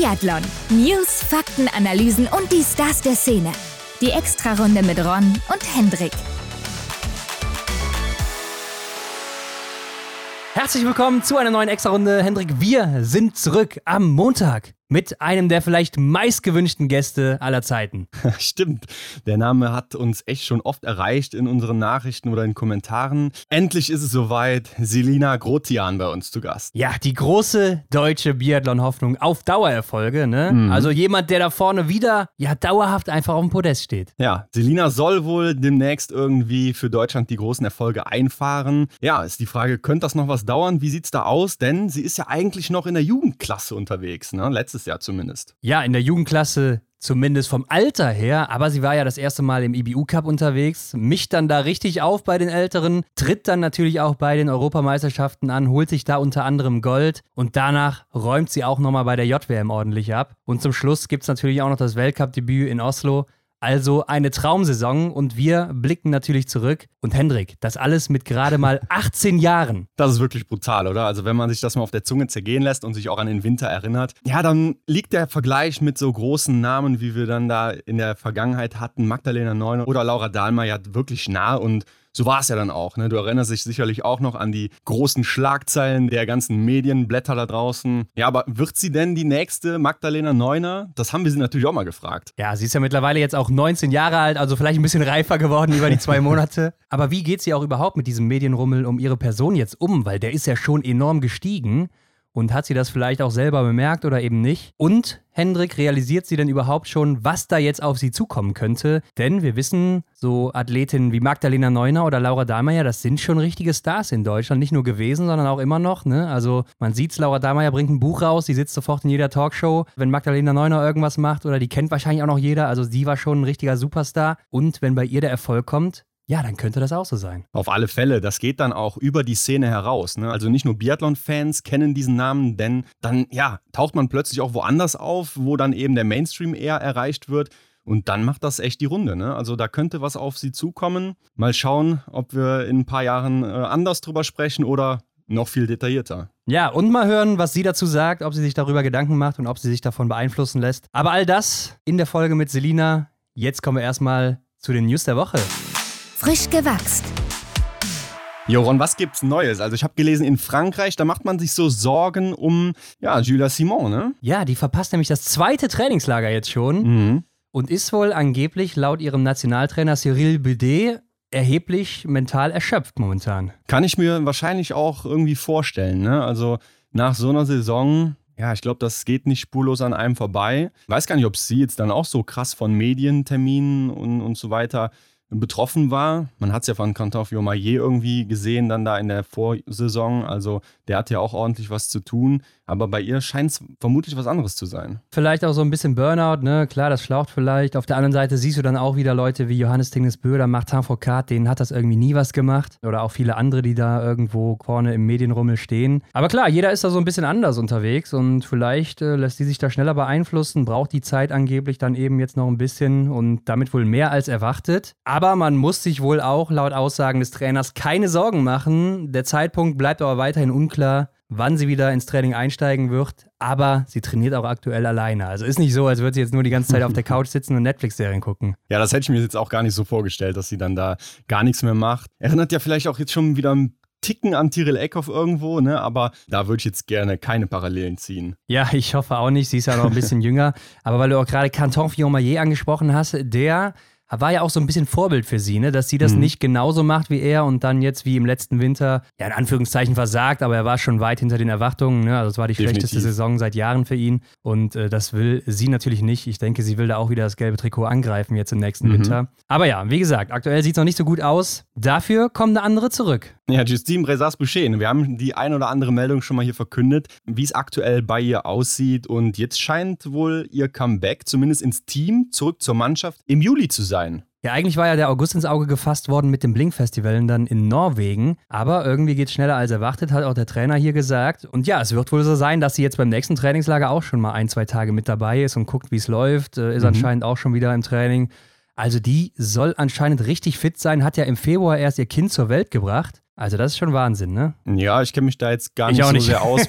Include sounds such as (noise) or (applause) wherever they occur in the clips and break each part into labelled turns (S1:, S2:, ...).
S1: Biathlon. News, Fakten, Analysen und die Stars der Szene. Die Extrarunde mit Ron und Hendrik.
S2: Herzlich willkommen zu einer neuen Extra-Runde. Hendrik, wir sind zurück am Montag mit einem der vielleicht meistgewünschten Gäste aller Zeiten. (laughs)
S3: Stimmt. Der Name hat uns echt schon oft erreicht in unseren Nachrichten oder in Kommentaren. Endlich ist es soweit. Selina Grotian bei uns zu Gast.
S2: Ja, die große deutsche Biathlon-Hoffnung auf Dauererfolge. Ne? Mhm. Also jemand, der da vorne wieder ja dauerhaft einfach auf dem Podest steht.
S3: Ja, Selina soll wohl demnächst irgendwie für Deutschland die großen Erfolge einfahren. Ja, ist die Frage, könnte das noch was dauern? Wie sieht es da aus? Denn sie ist ja eigentlich noch in der Jugendklasse unterwegs. Ne? Letztes letztes Jahr zumindest.
S2: Ja, in der Jugendklasse zumindest vom Alter her, aber sie war ja das erste Mal im IBU Cup unterwegs, mischt dann da richtig auf bei den Älteren, tritt dann natürlich auch bei den Europameisterschaften an, holt sich da unter anderem Gold und danach räumt sie auch nochmal bei der JWM ordentlich ab. Und zum Schluss gibt es natürlich auch noch das Weltcup-Debüt in Oslo. Also eine Traumsaison und wir blicken natürlich zurück. Und Hendrik, das alles mit gerade mal (laughs) 18 Jahren.
S3: Das ist wirklich brutal, oder? Also wenn man sich das mal auf der Zunge zergehen lässt und sich auch an den Winter erinnert, ja, dann liegt der Vergleich mit so großen Namen, wie wir dann da in der Vergangenheit hatten, Magdalena Neuner oder Laura Dahlmeier, wirklich nah und so war es ja dann auch. Ne? Du erinnerst dich sicherlich auch noch an die großen Schlagzeilen der ganzen Medienblätter da draußen. Ja, aber wird sie denn die nächste Magdalena Neuner? Das haben wir sie natürlich auch mal gefragt.
S2: Ja, sie ist ja mittlerweile jetzt auch 19 Jahre alt, also vielleicht ein bisschen reifer geworden über die zwei (laughs) Monate. Aber wie geht sie auch überhaupt mit diesem Medienrummel um ihre Person jetzt um? Weil der ist ja schon enorm gestiegen. Und hat sie das vielleicht auch selber bemerkt oder eben nicht? Und Hendrik, realisiert sie denn überhaupt schon, was da jetzt auf sie zukommen könnte? Denn wir wissen, so Athletinnen wie Magdalena Neuner oder Laura Dahlmeier, das sind schon richtige Stars in Deutschland. Nicht nur gewesen, sondern auch immer noch. Ne? Also man sieht's, Laura Dahlmeier bringt ein Buch raus, sie sitzt sofort in jeder Talkshow. Wenn Magdalena Neuner irgendwas macht oder die kennt wahrscheinlich auch noch jeder, also sie war schon ein richtiger Superstar. Und wenn bei ihr der Erfolg kommt, ja, dann könnte das auch so sein.
S3: Auf alle Fälle. Das geht dann auch über die Szene heraus. Ne? Also nicht nur Biathlon-Fans kennen diesen Namen, denn dann, ja, taucht man plötzlich auch woanders auf, wo dann eben der Mainstream eher erreicht wird. Und dann macht das echt die Runde. Ne? Also da könnte was auf sie zukommen. Mal schauen, ob wir in ein paar Jahren äh, anders drüber sprechen oder noch viel detaillierter.
S2: Ja, und mal hören, was sie dazu sagt, ob sie sich darüber Gedanken macht und ob sie sich davon beeinflussen lässt. Aber all das in der Folge mit Selina. Jetzt kommen wir erstmal zu den News der Woche
S1: frisch gewachst.
S3: Joron, was gibt's Neues? Also ich habe gelesen, in Frankreich, da macht man sich so Sorgen um, ja, Julia Simon, ne?
S2: Ja, die verpasst nämlich das zweite Trainingslager jetzt schon mhm. und ist wohl angeblich laut ihrem Nationaltrainer Cyril Budet erheblich mental erschöpft momentan.
S3: Kann ich mir wahrscheinlich auch irgendwie vorstellen, ne? Also nach so einer Saison, ja, ich glaube, das geht nicht spurlos an einem vorbei. Ich weiß gar nicht, ob sie jetzt dann auch so krass von Medienterminen und, und so weiter betroffen war. Man hat es ja von Quentin Fiomayer irgendwie gesehen, dann da in der Vorsaison. Also der hat ja auch ordentlich was zu tun. Aber bei ihr scheint es vermutlich was anderes zu sein.
S2: Vielleicht auch so ein bisschen Burnout, ne? Klar, das schlaucht vielleicht. Auf der anderen Seite siehst du dann auch wieder Leute wie Johannes Tingnes Böder, Martin Foucault, denen hat das irgendwie nie was gemacht. Oder auch viele andere, die da irgendwo vorne im Medienrummel stehen. Aber klar, jeder ist da so ein bisschen anders unterwegs und vielleicht äh, lässt die sich da schneller beeinflussen, braucht die Zeit angeblich dann eben jetzt noch ein bisschen und damit wohl mehr als erwartet. Aber man muss sich wohl auch laut Aussagen des Trainers keine Sorgen machen. Der Zeitpunkt bleibt aber weiterhin unklar wann sie wieder ins Training einsteigen wird. Aber sie trainiert auch aktuell alleine. Also ist nicht so, als würde sie jetzt nur die ganze Zeit auf der (laughs) Couch sitzen und Netflix-Serien gucken.
S3: Ja, das hätte ich mir jetzt auch gar nicht so vorgestellt, dass sie dann da gar nichts mehr macht. Erinnert ja vielleicht auch jetzt schon wieder ein Ticken an Tyrell Eckhoff irgendwo, ne? aber da würde ich jetzt gerne keine Parallelen ziehen.
S2: Ja, ich hoffe auch nicht. Sie ist ja noch ein bisschen (laughs) jünger. Aber weil du auch gerade Canton Fillon-Maillet angesprochen hast, der war ja auch so ein bisschen Vorbild für sie, ne? dass sie das mhm. nicht genauso macht wie er und dann jetzt wie im letzten Winter, ja in Anführungszeichen versagt, aber er war schon weit hinter den Erwartungen. Ne? Also es war die Definitiv. schlechteste Saison seit Jahren für ihn und äh, das will sie natürlich nicht. Ich denke, sie will da auch wieder das gelbe Trikot angreifen jetzt im nächsten mhm. Winter. Aber ja, wie gesagt, aktuell sieht es noch nicht so gut aus. Dafür kommen eine andere zurück.
S3: Ja, Justine Brezas-Boucher. Wir haben die ein oder andere Meldung schon mal hier verkündet, wie es aktuell bei ihr aussieht und jetzt scheint wohl ihr Comeback zumindest ins Team zurück zur Mannschaft im Juli zu sein.
S2: Ja, eigentlich war ja der August ins Auge gefasst worden mit dem Blink-Festival dann in Norwegen. Aber irgendwie geht es schneller als erwartet, hat auch der Trainer hier gesagt. Und ja, es wird wohl so sein, dass sie jetzt beim nächsten Trainingslager auch schon mal ein, zwei Tage mit dabei ist und guckt, wie es läuft. Äh, ist mhm. anscheinend auch schon wieder im Training. Also die soll anscheinend richtig fit sein, hat ja im Februar erst ihr Kind zur Welt gebracht. Also das ist schon Wahnsinn, ne?
S3: Ja, ich kenne mich da jetzt gar nicht, so sehr aus.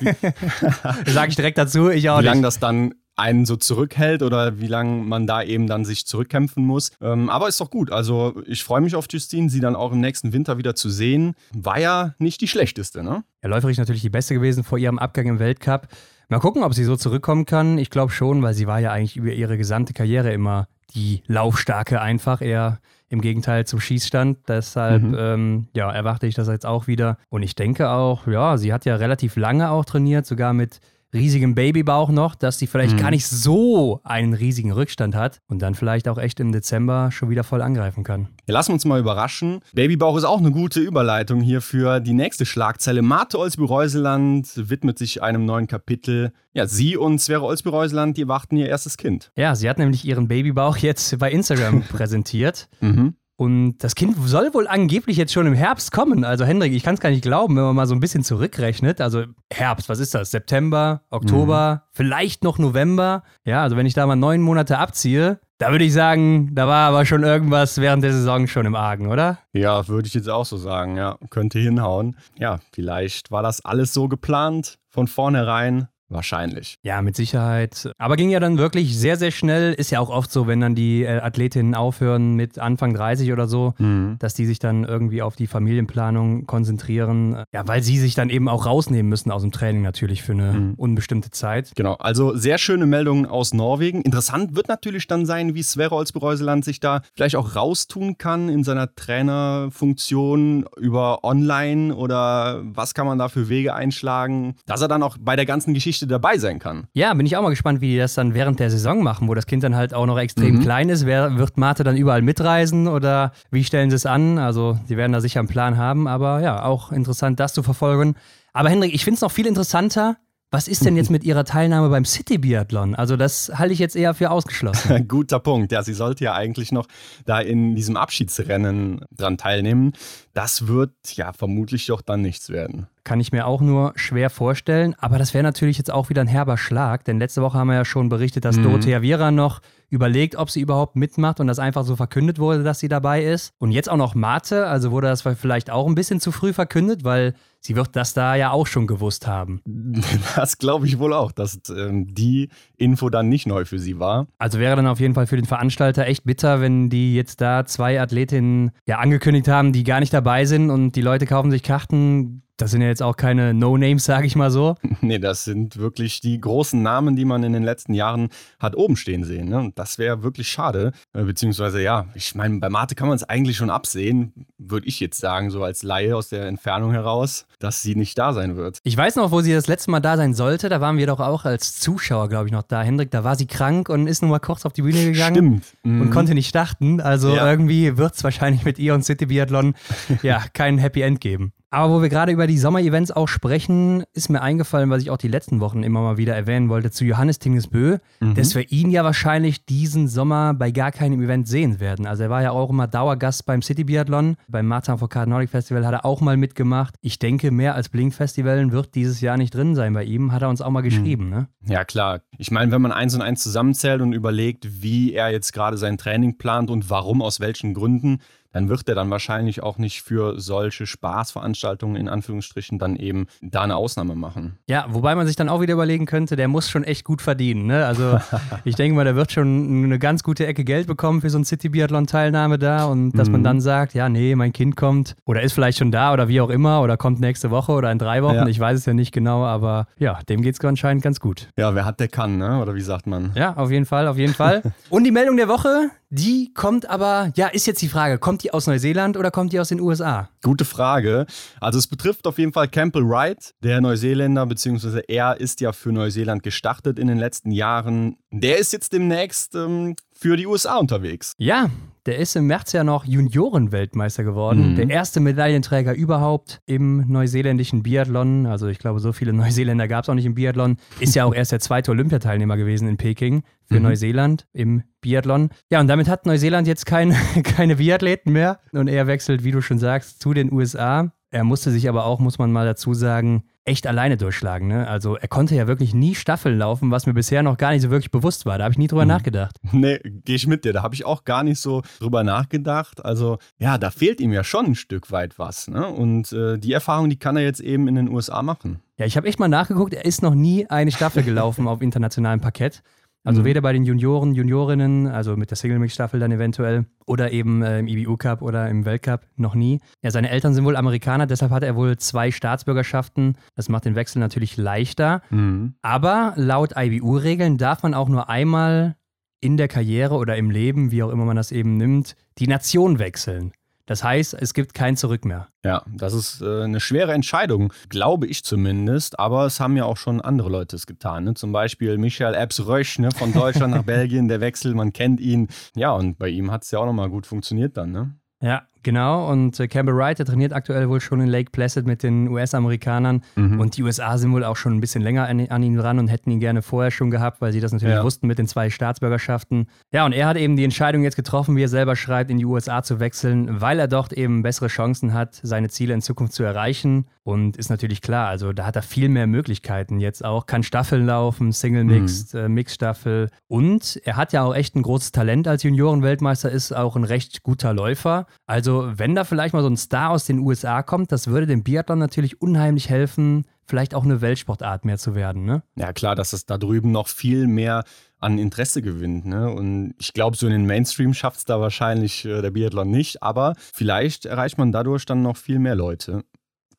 S3: (laughs)
S2: Sag ich direkt dazu, ich auch
S3: wie
S2: nicht.
S3: lange das dann einen so zurückhält oder wie lange man da eben dann sich zurückkämpfen muss. Ähm, aber ist doch gut. Also ich freue mich auf Justine, sie dann auch im nächsten Winter wieder zu sehen. War ja nicht die schlechteste, ne?
S2: Ja, läuferisch natürlich die beste gewesen vor ihrem Abgang im Weltcup. Mal gucken, ob sie so zurückkommen kann. Ich glaube schon, weil sie war ja eigentlich über ihre gesamte Karriere immer die Laufstarke einfach, eher im Gegenteil zum Schießstand. Deshalb mhm. ähm, ja, erwarte ich das jetzt auch wieder. Und ich denke auch, ja, sie hat ja relativ lange auch trainiert, sogar mit riesigem Babybauch noch, dass sie vielleicht mhm. gar nicht so einen riesigen Rückstand hat und dann vielleicht auch echt im Dezember schon wieder voll angreifen kann.
S3: Ja, lassen wir uns mal überraschen. Babybauch ist auch eine gute Überleitung hier für die nächste Schlagzeile. Marte Olsby-Reuseland widmet sich einem neuen Kapitel. Ja, sie und Sverre Olsby-Reuseland, die warten ihr erstes Kind.
S2: Ja, sie hat nämlich ihren Babybauch jetzt bei Instagram (laughs) präsentiert. Mhm. Und das Kind soll wohl angeblich jetzt schon im Herbst kommen. Also Hendrik, ich kann es gar nicht glauben, wenn man mal so ein bisschen zurückrechnet. Also Herbst, was ist das? September, Oktober, mhm. vielleicht noch November. Ja, also wenn ich da mal neun Monate abziehe, da würde ich sagen, da war aber schon irgendwas während der Saison schon im Argen, oder?
S3: Ja, würde ich jetzt auch so sagen, ja. Könnte hinhauen. Ja, vielleicht war das alles so geplant von vornherein. Wahrscheinlich.
S2: Ja, mit Sicherheit. Aber ging ja dann wirklich sehr, sehr schnell. Ist ja auch oft so, wenn dann die äh, Athletinnen aufhören mit Anfang 30 oder so, mhm. dass die sich dann irgendwie auf die Familienplanung konzentrieren. Ja, weil sie sich dann eben auch rausnehmen müssen aus dem Training natürlich für eine mhm. unbestimmte Zeit.
S3: Genau, also sehr schöne Meldungen aus Norwegen. Interessant wird natürlich dann sein, wie Sverre Olsbereuseland sich da vielleicht auch raustun kann in seiner Trainerfunktion über Online oder was kann man da für Wege einschlagen, dass er dann auch bei der ganzen Geschichte Geschichte dabei sein kann.
S2: Ja, bin ich auch mal gespannt, wie die das dann während der Saison machen, wo das Kind dann halt auch noch extrem mhm. klein ist. Wer, wird Marte dann überall mitreisen oder wie stellen sie es an? Also, sie werden da sicher einen Plan haben, aber ja, auch interessant, das zu verfolgen. Aber Hendrik, ich finde es noch viel interessanter, was ist denn jetzt mit ihrer Teilnahme beim City Biathlon? Also das halte ich jetzt eher für ausgeschlossen. (laughs)
S3: Guter Punkt. Ja, sie sollte ja eigentlich noch da in diesem Abschiedsrennen dran teilnehmen. Das wird ja vermutlich doch dann nichts werden.
S2: Kann ich mir auch nur schwer vorstellen. Aber das wäre natürlich jetzt auch wieder ein herber Schlag, denn letzte Woche haben wir ja schon berichtet, dass mhm. Dorothea Viera noch überlegt, ob sie überhaupt mitmacht und das einfach so verkündet wurde, dass sie dabei ist. Und jetzt auch noch Mate, also wurde das vielleicht auch ein bisschen zu früh verkündet, weil sie wird das da ja auch schon gewusst haben. (laughs)
S3: Das glaube ich wohl auch, dass ähm, die Info dann nicht neu für sie war.
S2: Also wäre dann auf jeden Fall für den Veranstalter echt bitter, wenn die jetzt da zwei Athletinnen ja angekündigt haben, die gar nicht dabei sind und die Leute kaufen sich Karten das sind ja jetzt auch keine No-Names, sage ich mal so. (laughs)
S3: Nee, das sind wirklich die großen Namen, die man in den letzten Jahren hat oben stehen sehen. Ne? Und das wäre wirklich schade. Äh, beziehungsweise, ja, ich meine, bei Marte kann man es eigentlich schon absehen, würde ich jetzt sagen, so als Laie aus der Entfernung heraus, dass sie nicht da sein wird.
S2: Ich weiß noch, wo sie das letzte Mal da sein sollte. Da waren wir doch auch als Zuschauer, glaube ich, noch da. Hendrik, da war sie krank und ist nur mal kurz auf die Bühne gegangen.
S3: Stimmt.
S2: Mhm. Und konnte nicht starten. Also ja. irgendwie wird es wahrscheinlich mit ihr und City Biathlon (laughs) ja kein Happy End geben. Aber wo wir gerade über die Sommer-Events auch sprechen, ist mir eingefallen, was ich auch die letzten Wochen immer mal wieder erwähnen wollte, zu Johannes Tingesbö, mhm. dass wir ihn ja wahrscheinlich diesen Sommer bei gar keinem Event sehen werden. Also er war ja auch immer Dauergast beim City Biathlon, beim Martin Foucault Nordic Festival hat er auch mal mitgemacht. Ich denke, mehr als Blink Festival wird dieses Jahr nicht drin sein bei ihm, hat er uns auch mal geschrieben. Mhm. Ne?
S3: Ja, klar. Ich meine, wenn man eins und eins zusammenzählt und überlegt, wie er jetzt gerade sein Training plant und warum, aus welchen Gründen, dann wird er dann wahrscheinlich auch nicht für solche Spaßveranstaltungen in Anführungsstrichen dann eben da eine Ausnahme machen.
S2: Ja, wobei man sich dann auch wieder überlegen könnte, der muss schon echt gut verdienen. Ne? Also (laughs) ich denke mal, der wird schon eine ganz gute Ecke Geld bekommen für so ein City-Biathlon-Teilnahme da und dass mhm. man dann sagt, ja, nee, mein Kind kommt oder ist vielleicht schon da oder wie auch immer oder kommt nächste Woche oder in drei Wochen. Ja. Ich weiß es ja nicht genau, aber ja, dem geht es anscheinend ganz gut.
S3: Ja, wer hat, der kann, ne? oder wie sagt man?
S2: Ja, auf jeden Fall, auf jeden Fall. (laughs) und die Meldung der Woche, die kommt aber, ja, ist jetzt die Frage, kommt die aus Neuseeland oder kommt die aus den USA?
S3: Gute Frage. Also es betrifft auf jeden Fall Campbell Wright, der Neuseeländer, beziehungsweise er ist ja für Neuseeland gestartet in den letzten Jahren. Der ist jetzt demnächst ähm, für die USA unterwegs.
S2: Ja, der ist im März ja noch Juniorenweltmeister geworden. Mhm. Der erste Medaillenträger überhaupt im neuseeländischen Biathlon. Also ich glaube, so viele (laughs) Neuseeländer gab es auch nicht im Biathlon. Ist ja auch erst der zweite Olympiateilnehmer gewesen in Peking für mhm. Neuseeland im Biathlon. Ja, und damit hat Neuseeland jetzt kein, (laughs) keine Biathleten mehr. Und er wechselt, wie du schon sagst, zu den USA. Er musste sich aber auch, muss man mal dazu sagen, echt alleine durchschlagen. Ne? Also er konnte ja wirklich nie Staffeln laufen, was mir bisher noch gar nicht so wirklich bewusst war. Da habe ich nie drüber mhm. nachgedacht.
S3: Nee, gehe ich mit dir. Da habe ich auch gar nicht so drüber nachgedacht. Also ja, da fehlt ihm ja schon ein Stück weit was. Ne? Und äh, die Erfahrung, die kann er jetzt eben in den USA machen.
S2: Ja, ich habe echt mal nachgeguckt. Er ist noch nie eine Staffel gelaufen auf internationalem Parkett. Also
S3: Mhm.
S2: weder bei den Junioren, Juniorinnen, also mit der Single-Mix-Staffel dann eventuell, oder eben äh, im IBU-Cup oder im Weltcup noch nie. Ja, seine Eltern sind wohl Amerikaner, deshalb hat er wohl zwei Staatsbürgerschaften. Das macht den Wechsel natürlich leichter.
S3: Mhm.
S2: Aber laut IBU-Regeln darf man auch nur einmal in der Karriere oder im Leben, wie auch immer man das eben nimmt, die Nation wechseln. Das heißt, es gibt kein Zurück mehr.
S3: Ja, das ist äh, eine schwere Entscheidung, glaube ich zumindest. Aber es haben ja auch schon andere Leute es getan. Ne? Zum Beispiel Michael Epps Rösch ne? von Deutschland nach (laughs) Belgien, der Wechsel, man kennt ihn. Ja, und bei ihm hat es ja auch nochmal gut funktioniert dann. Ne?
S2: Ja, genau. Und äh, Campbell Wright, der trainiert aktuell wohl schon in Lake Placid mit den US-Amerikanern.
S3: Mhm.
S2: Und die USA sind wohl auch schon ein bisschen länger an, an ihn dran und hätten ihn gerne vorher schon gehabt, weil sie das natürlich
S3: Ja.
S2: wussten mit den zwei Staatsbürgerschaften. Ja, und er hat eben die Entscheidung jetzt getroffen, wie er selber schreibt, in die USA zu wechseln, weil er dort eben bessere Chancen hat, seine Ziele in Zukunft zu erreichen. Und ist natürlich klar, also da hat er viel mehr Möglichkeiten jetzt auch. Kann Staffeln laufen, Single Mixed, äh, Mixstaffel. Und er hat ja auch echt ein großes Talent als Juniorenweltmeister, ist auch ein recht guter Läufer. Also, wenn da vielleicht mal so ein Star aus den USA kommt, das würde dem Biathlon natürlich unheimlich helfen, vielleicht auch eine Weltsportart mehr zu werden, ne?
S3: Ja, klar, dass es da drüben noch viel mehr an Interesse gewinnt. Ne? Und ich glaube, so in den Mainstream schafft es da wahrscheinlich äh, der Biathlon nicht. Aber vielleicht erreicht man dadurch dann noch viel mehr Leute.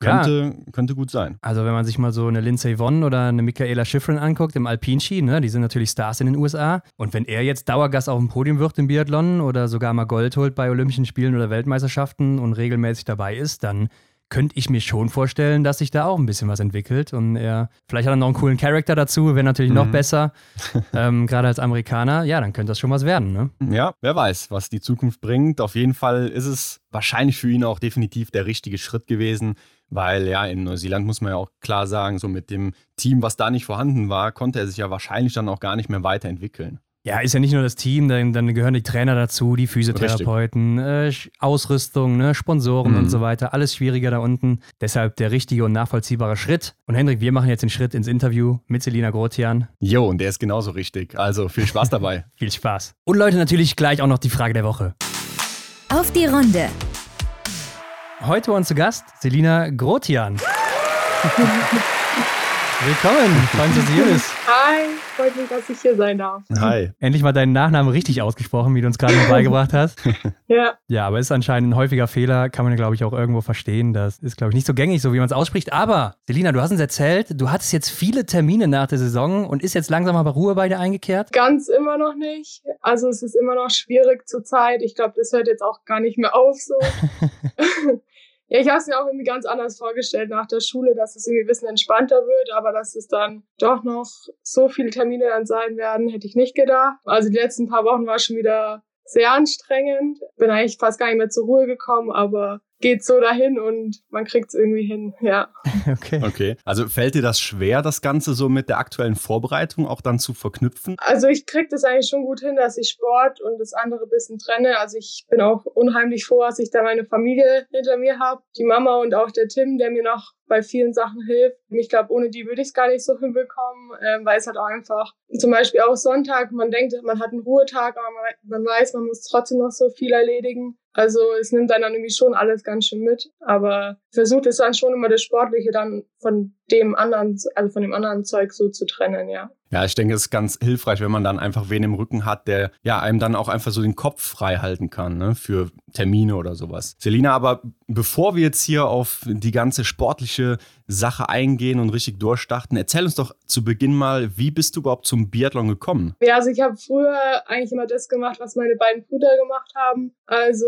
S2: Ja.
S3: Könnte, könnte gut sein.
S2: Also wenn man sich mal so eine Lindsay Vonn oder eine Michaela Schifrin anguckt im Alpinski, ne, die sind natürlich Stars in den USA. Und wenn er jetzt Dauergast auf dem Podium wird im Biathlon oder sogar mal Gold holt bei Olympischen Spielen oder Weltmeisterschaften und regelmäßig dabei ist, dann könnte ich mir schon vorstellen, dass sich da auch ein bisschen was entwickelt. Und er, vielleicht hat er noch einen coolen Charakter dazu, wäre natürlich noch
S3: Mhm.
S2: besser. (laughs) ähm, Gerade als Amerikaner, ja, dann könnte das schon was werden, ne?
S3: Ja, wer weiß, was die Zukunft bringt. Auf jeden Fall ist es wahrscheinlich für ihn auch definitiv der richtige Schritt gewesen, weil ja, in Neuseeland muss man ja auch klar sagen, so mit dem Team, was da nicht vorhanden war, konnte er sich ja wahrscheinlich dann auch gar nicht mehr weiterentwickeln.
S2: Ja, ist ja nicht nur das Team, dann, dann gehören die Trainer dazu, die Physiotherapeuten, äh, Ausrüstung, ne, Sponsoren
S3: Mhm.
S2: und so weiter. Alles schwieriger da unten. Deshalb der richtige und nachvollziehbare Schritt. Und Hendrik, wir machen jetzt den Schritt ins Interview mit Selina Grotian.
S3: Jo, und der ist genauso richtig. Also viel Spaß (laughs) dabei.
S2: Viel Spaß. Und Leute, natürlich gleich auch noch die Frage der Woche.
S1: Auf die Runde.
S2: Heute bei uns zu Gast Selina Grotian. (laughs) Willkommen, bist.
S4: Hi, freut mich, dass ich hier sein darf.
S3: Hi.
S2: Endlich mal deinen Nachnamen richtig ausgesprochen, wie du uns gerade noch beigebracht hast. (laughs)
S4: Ja,
S2: Ja, aber ist anscheinend ein häufiger Fehler, kann man, glaube ich, auch irgendwo verstehen. Das ist, glaube ich, nicht so gängig, so wie man es ausspricht. Aber, Selina, du hast uns erzählt, du hattest jetzt viele Termine nach der Saison und ist jetzt langsam aber Ruhe bei dir eingekehrt.
S4: ganz immer noch nicht. Also es ist immer noch schwierig zur Zeit. Ich glaube, das hört jetzt auch gar nicht mehr auf so. (laughs) ja, ich habe es mir auch irgendwie ganz anders vorgestellt nach der Schule, dass es irgendwie ein bisschen entspannter wird, aber dass es dann doch noch so viele Termine dann sein werden, hätte ich nicht gedacht. Also die letzten paar Wochen war schon wieder sehr anstrengend. Bin eigentlich fast gar nicht mehr zur Ruhe gekommen, aber geht so dahin und man kriegt es irgendwie hin, ja. (laughs)
S2: Okay.
S3: Okay. Also fällt dir das schwer, das Ganze so mit der aktuellen Vorbereitung auch dann zu verknüpfen?
S4: Also ich krieg das eigentlich schon gut hin, dass ich Sport und das andere ein bisschen trenne. Also ich bin auch unheimlich froh, dass ich da meine Familie hinter mir habe. Die Mama und auch der Tim, der mir noch bei vielen Sachen hilft. Ich glaube, ohne die würde ich es gar nicht so hinbekommen, ähm, weil es halt auch einfach, zum Beispiel auch Sonntag, man denkt, man hat einen Ruhetag, aber man, man weiß, man muss trotzdem noch so viel erledigen. Also es nimmt dann, irgendwie schon alles ganz schön mit. Aber versucht es dann schon immer das Sportliche dann von dem anderen, also von dem anderen Zeug so zu trennen, ja.
S3: Ja, ich denke, es ist ganz hilfreich, wenn man dann einfach wen im Rücken hat, der ja einem dann auch einfach so den Kopf frei halten kann, ne, für Termine oder sowas. Selina, aber bevor wir jetzt hier auf die ganze sportliche Sache eingehen und richtig durchstarten, erzähl uns doch zu Beginn mal, wie bist du überhaupt zum Biathlon gekommen?
S4: Ja, also ich habe früher eigentlich immer das gemacht, was meine beiden Brüder gemacht haben. Also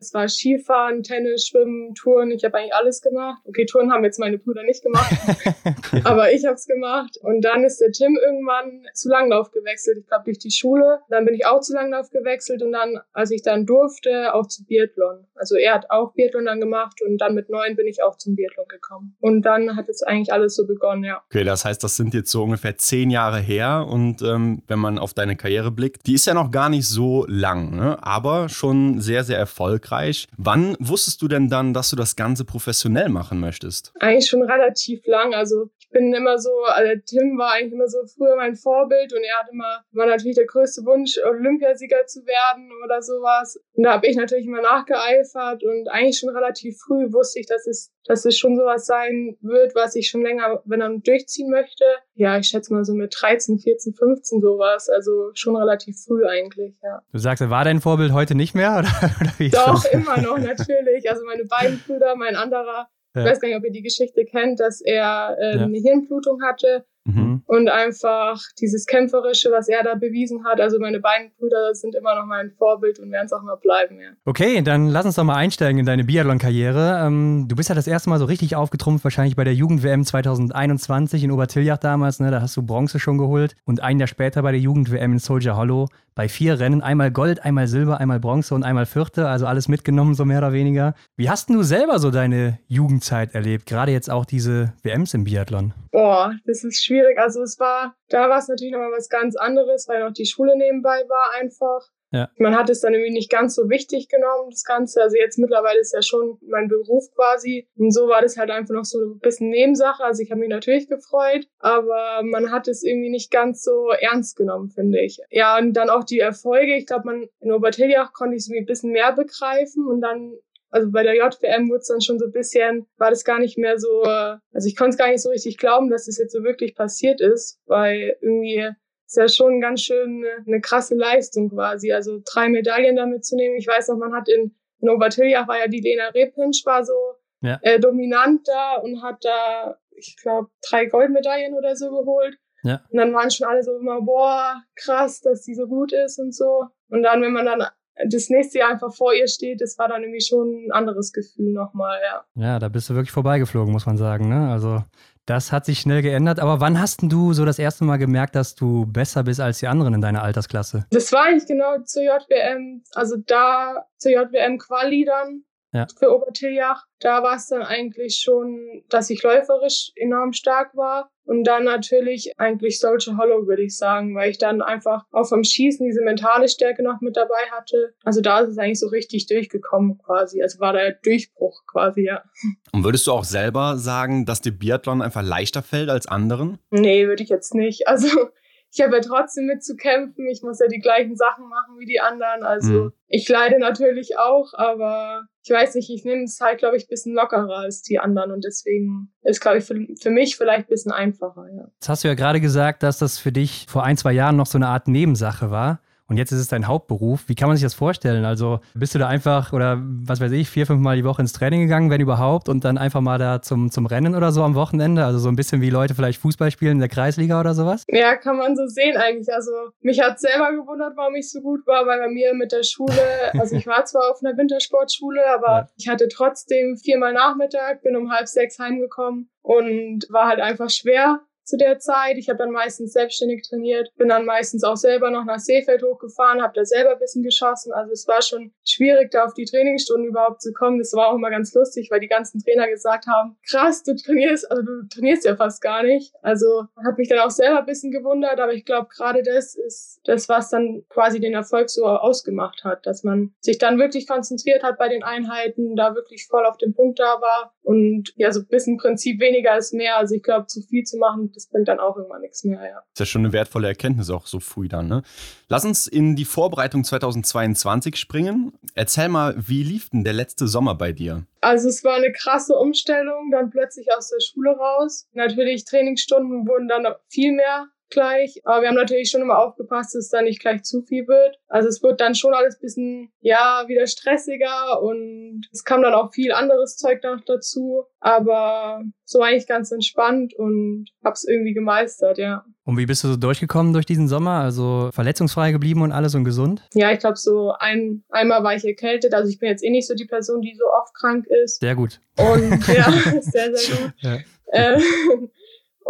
S4: es war Skifahren, Tennis, Schwimmen, Touren. Ich habe eigentlich alles gemacht. Okay, Touren haben jetzt meine Brüder nicht gemacht, (laughs) (laughs) aber ich habe es gemacht. Und dann ist der Tim irgendwann zu Langlauf gewechselt. Ich glaube durch die Schule. Dann bin ich auch zu Langlauf gewechselt und dann, als ich dann durfte, auch zu Biathlon. Also er hat auch Biathlon dann gemacht und dann mit neun bin ich auch zum Biathlon gekommen. Und dann hat jetzt eigentlich alles so begonnen, ja.
S3: Okay, das heißt, das sind jetzt so ungefähr zehn Jahre her und ähm, wenn man auf deine Karriere blickt, die ist ja noch gar nicht so lang, ne? aber schon sehr, sehr erfolgreich. Wann wusstest du denn dann, dass du das Ganze professionell machen möchtest?
S4: Eigentlich schon relativ lang. Also ich bin immer so, also Tim war eigentlich immer so früher mein Vorbild und er hat immer, war natürlich der größte Wunsch, Olympiasieger zu werden oder sowas. Und da habe ich natürlich immer nachgeeifert und eigentlich schon relativ früh wusste ich, dass es, dass es schon sowas sein wird, was ich schon länger, wenn dann durchziehen möchte. Ja, ich schätze mal so mit 13, 14, 15 sowas. Also schon relativ früh eigentlich, ja.
S2: Du sagst, er war dein Vorbild heute nicht mehr? (laughs) Oder, oder
S4: wie Doch, immer noch, natürlich. Also meine beiden Brüder, mein anderer ja. Ich weiß gar nicht, ob ihr die Geschichte kennt, dass er äh, ja. eine Hirnblutung hatte Mhm. Und einfach dieses Kämpferische, was er da bewiesen hat. Also meine beiden Brüder sind immer noch mein Vorbild und werden es auch immer bleiben, ja.
S2: Okay, dann lass uns doch mal einsteigen in deine Biathlon-Karriere. Ähm, du bist ja das erste Mal so richtig aufgetrumpft, wahrscheinlich bei der Jugend-WM 2021 in Obertiljach damals. Ne? Da hast du Bronze schon geholt. Und ein Jahr später bei der Jugend-WM in Soldier Hollow bei vier Rennen. Einmal Gold, einmal Silber, einmal Bronze und einmal Vierte. Also alles mitgenommen, so mehr oder weniger. Wie hast du selber so deine Jugendzeit erlebt? Gerade jetzt auch diese WMs im Biathlon.
S4: Boah, das ist schwierig. Also es war, da war es natürlich nochmal was ganz anderes, weil noch die Schule nebenbei war einfach. Ja. Man hat es dann irgendwie nicht ganz so wichtig genommen, das Ganze. Also jetzt mittlerweile ist ja schon mein Beruf quasi. Und so war das halt einfach noch so ein bisschen Nebensache. Also ich habe mich natürlich gefreut, aber man hat es irgendwie nicht ganz so ernst genommen, finde ich. Ja, und dann auch die Erfolge. Ich glaube, man in Obertiljach konnte ich es ein bisschen mehr begreifen und dann also bei der JWM wurde es dann schon so ein bisschen, war das gar nicht mehr so, also ich konnte es gar nicht so richtig glauben, dass das jetzt so wirklich passiert ist, weil irgendwie ist ja schon ganz schön eine, eine krasse Leistung quasi. Also drei Medaillen damit zu nehmen. Ich weiß noch, man hat in, in war ja die Lena Repinsch, war so ja. äh, dominant da und hat da, ich glaube, drei Goldmedaillen oder so geholt. Ja. Und dann waren schon alle so immer, boah, krass, dass sie so gut ist und so. Und dann, wenn man dann das nächste Jahr einfach vor ihr steht, das war dann irgendwie schon ein anderes Gefühl nochmal, ja.
S2: Ja, da bist du wirklich vorbeigeflogen, muss man sagen, ne? Also das hat sich schnell geändert. Aber wann hast du so das erste Mal gemerkt, dass du besser bist als die anderen in deiner Altersklasse?
S4: Das war eigentlich genau zur JWM, also da zur JWM Quali dann ja. für Obertiljach. Da war es dann eigentlich schon, dass ich läuferisch enorm stark war. Und dann natürlich eigentlich solche Hollow, würde ich sagen, weil ich dann einfach auch vom Schießen diese mentale Stärke noch mit dabei hatte. Also da ist es eigentlich so richtig durchgekommen quasi. Also war der Durchbruch quasi, ja.
S3: Und würdest du auch selber sagen, dass dir Biathlon einfach leichter fällt als anderen?
S4: Nee, würde ich jetzt nicht. Also ich habe ja trotzdem mitzukämpfen. Ich muss ja die gleichen Sachen machen wie die anderen. Also mhm. ich leide natürlich auch, aber ich weiß nicht, ich nehme es halt, glaube ich, ein bisschen lockerer als die anderen und deswegen ist, glaube ich, für, für mich vielleicht ein bisschen einfacher, ja.
S2: Jetzt hast du ja gerade gesagt, dass das für dich vor ein, zwei Jahren noch so eine Art Nebensache war. Und jetzt ist es dein Hauptberuf. Wie kann man sich das vorstellen? Also bist du da einfach oder was weiß ich, vier, fünf Mal die Woche ins Training gegangen, wenn überhaupt, und dann einfach mal da zum, zum Rennen oder so am Wochenende? Also so ein bisschen wie Leute vielleicht Fußball spielen in der Kreisliga oder sowas?
S4: Ja, kann man so sehen eigentlich. Also mich hat selber gewundert, warum ich so gut war, weil bei mir mit der Schule, also ich war zwar auf einer Wintersportschule, aber ja. ich hatte trotzdem viermal Nachmittag, bin um halb sechs heimgekommen und war halt einfach schwer zu der Zeit. Ich habe dann meistens selbstständig trainiert, bin dann meistens auch selber noch nach Seefeld hochgefahren, habe da selber bisschen geschossen. Also es war schon schwierig, da auf die Trainingsstunden überhaupt zu kommen. Das war auch immer ganz lustig, weil die ganzen Trainer gesagt haben, krass, du trainierst, also du trainierst ja fast gar nicht. Also habe mich dann auch selber ein bisschen gewundert, aber ich glaube, gerade das ist das, was dann quasi den Erfolg so ausgemacht hat, dass man sich dann wirklich konzentriert hat bei den Einheiten, da wirklich voll auf den Punkt da war und ja, so ein bisschen Prinzip weniger ist mehr. Also ich glaube, zu viel zu machen, das bringt dann auch irgendwann nichts mehr, ja.
S3: ist ja schon eine wertvolle Erkenntnis auch so früh dann, ne? Lass uns in die Vorbereitung 2022 springen. Erzähl mal, wie lief denn der letzte Sommer bei dir?
S4: Also es war eine krasse Umstellung, dann plötzlich aus der Schule raus. Natürlich Trainingsstunden wurden dann viel mehr gleich. Aber wir haben natürlich schon immer aufgepasst, dass es da nicht gleich zu viel wird. Also es wird dann schon alles bisschen, ja, wieder stressiger und es kam dann auch viel anderes Zeug noch dazu. Aber so eigentlich ganz entspannt und hab's irgendwie gemeistert, ja.
S2: Und wie bist du so durchgekommen durch diesen Sommer? Also verletzungsfrei geblieben und alles und gesund?
S4: Ja, ich glaube, so ein, einmal war ich erkältet. Also ich bin jetzt eh nicht so die Person, die so oft krank ist.
S2: Sehr gut.
S4: Und (laughs) ja, (laughs) sehr, sehr gut. Ja. Äh,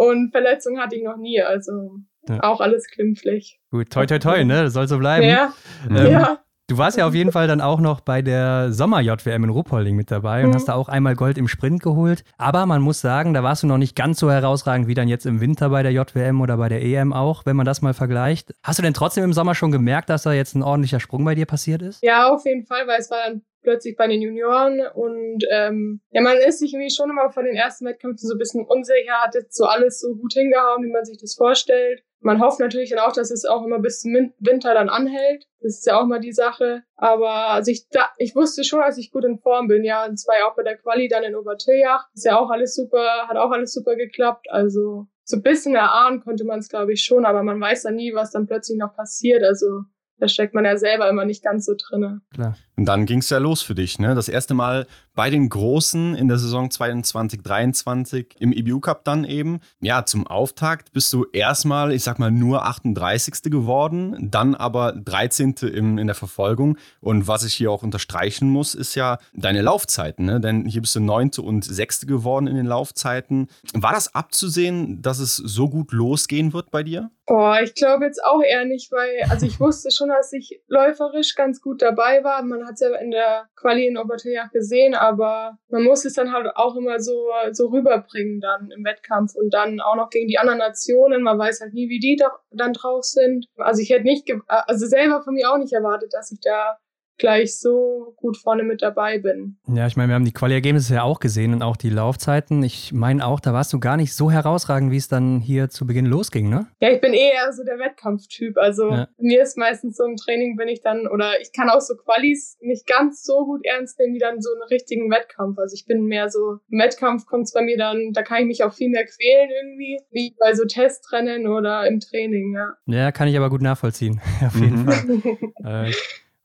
S4: und Verletzungen hatte ich noch nie, also ja. auch alles glimpflich.
S2: Gut, toi toi toi, ne? Das soll so bleiben.
S4: Ja. Ähm, ja.
S2: Du warst ja auf jeden Fall dann auch noch bei der Sommer-JWM in Ruppolding mit dabei und mhm. hast da auch einmal Gold im Sprint geholt. Aber man muss sagen, da warst du noch nicht ganz so herausragend wie dann jetzt im Winter bei der JWM oder bei der EM auch, wenn man das mal vergleicht. Hast du denn trotzdem im Sommer schon gemerkt, dass da jetzt ein ordentlicher Sprung bei dir passiert ist?
S4: Ja, auf jeden Fall, weil es war dann plötzlich bei den Junioren und ähm, ja, man ist sich irgendwie schon immer von den ersten Wettkämpfen so ein bisschen unsicher, hat jetzt so alles so gut hingehauen, wie man sich das vorstellt. Man hofft natürlich dann auch, dass es auch immer bis zum Winter dann anhält. Das ist ja auch mal die Sache. Aber also ich, da, ich wusste schon, dass ich gut in Form bin. Ja, und zwar auch bei der Quali dann in Obertiljach. Ist ja auch alles super, hat auch alles super geklappt. Also so ein bisschen erahnen konnte man es, glaube ich, schon, aber man weiß ja nie, was dann plötzlich noch passiert. Also da steckt man ja selber immer nicht ganz so drinne.
S3: Klar. Und dann ging es ja los für dich, ne? Das erste Mal bei den Großen in der Saison 22, 23 im EBU Cup dann eben. Ja, zum Auftakt bist du erstmal, ich sag mal, nur 38. geworden, dann aber 13. Im, in der Verfolgung. Und was ich hier auch unterstreichen muss, ist ja deine Laufzeiten, ne? Denn hier bist du 9. und 6. geworden in den Laufzeiten. War das abzusehen, dass es so gut losgehen wird bei dir?
S4: Oh, ich glaube jetzt auch eher nicht, weil, also ich wusste schon, dass ich läuferisch ganz gut dabei war. Man hat es ja in der Quali in Obertiljach gesehen, aber man muss es dann halt auch immer so, so rüberbringen dann im Wettkampf und dann auch noch gegen die anderen Nationen. Man weiß halt nie, wie die da, dann drauf sind. Also ich hätte nicht, also selber von mir auch nicht erwartet, dass ich da gleich so gut vorne mit dabei bin.
S2: Ja, ich meine, wir haben die Quali-Ergebnisse ja auch gesehen und auch die Laufzeiten. Ich meine auch, da warst du gar nicht so herausragend, wie es dann hier zu Beginn losging, ne?
S4: Ja, ich bin eher so der Wettkampftyp. Also ja. mir ist meistens so im Training bin ich dann, oder ich kann auch so Qualis nicht ganz so gut ernst nehmen wie dann so einen richtigen Wettkampf. Also ich bin mehr so, im Wettkampf kommt es bei mir dann, da kann ich mich auch viel mehr quälen irgendwie, wie bei so Testrennen oder im Training, ja.
S2: Ja, kann ich aber gut nachvollziehen, (laughs) auf jeden Fall. äh,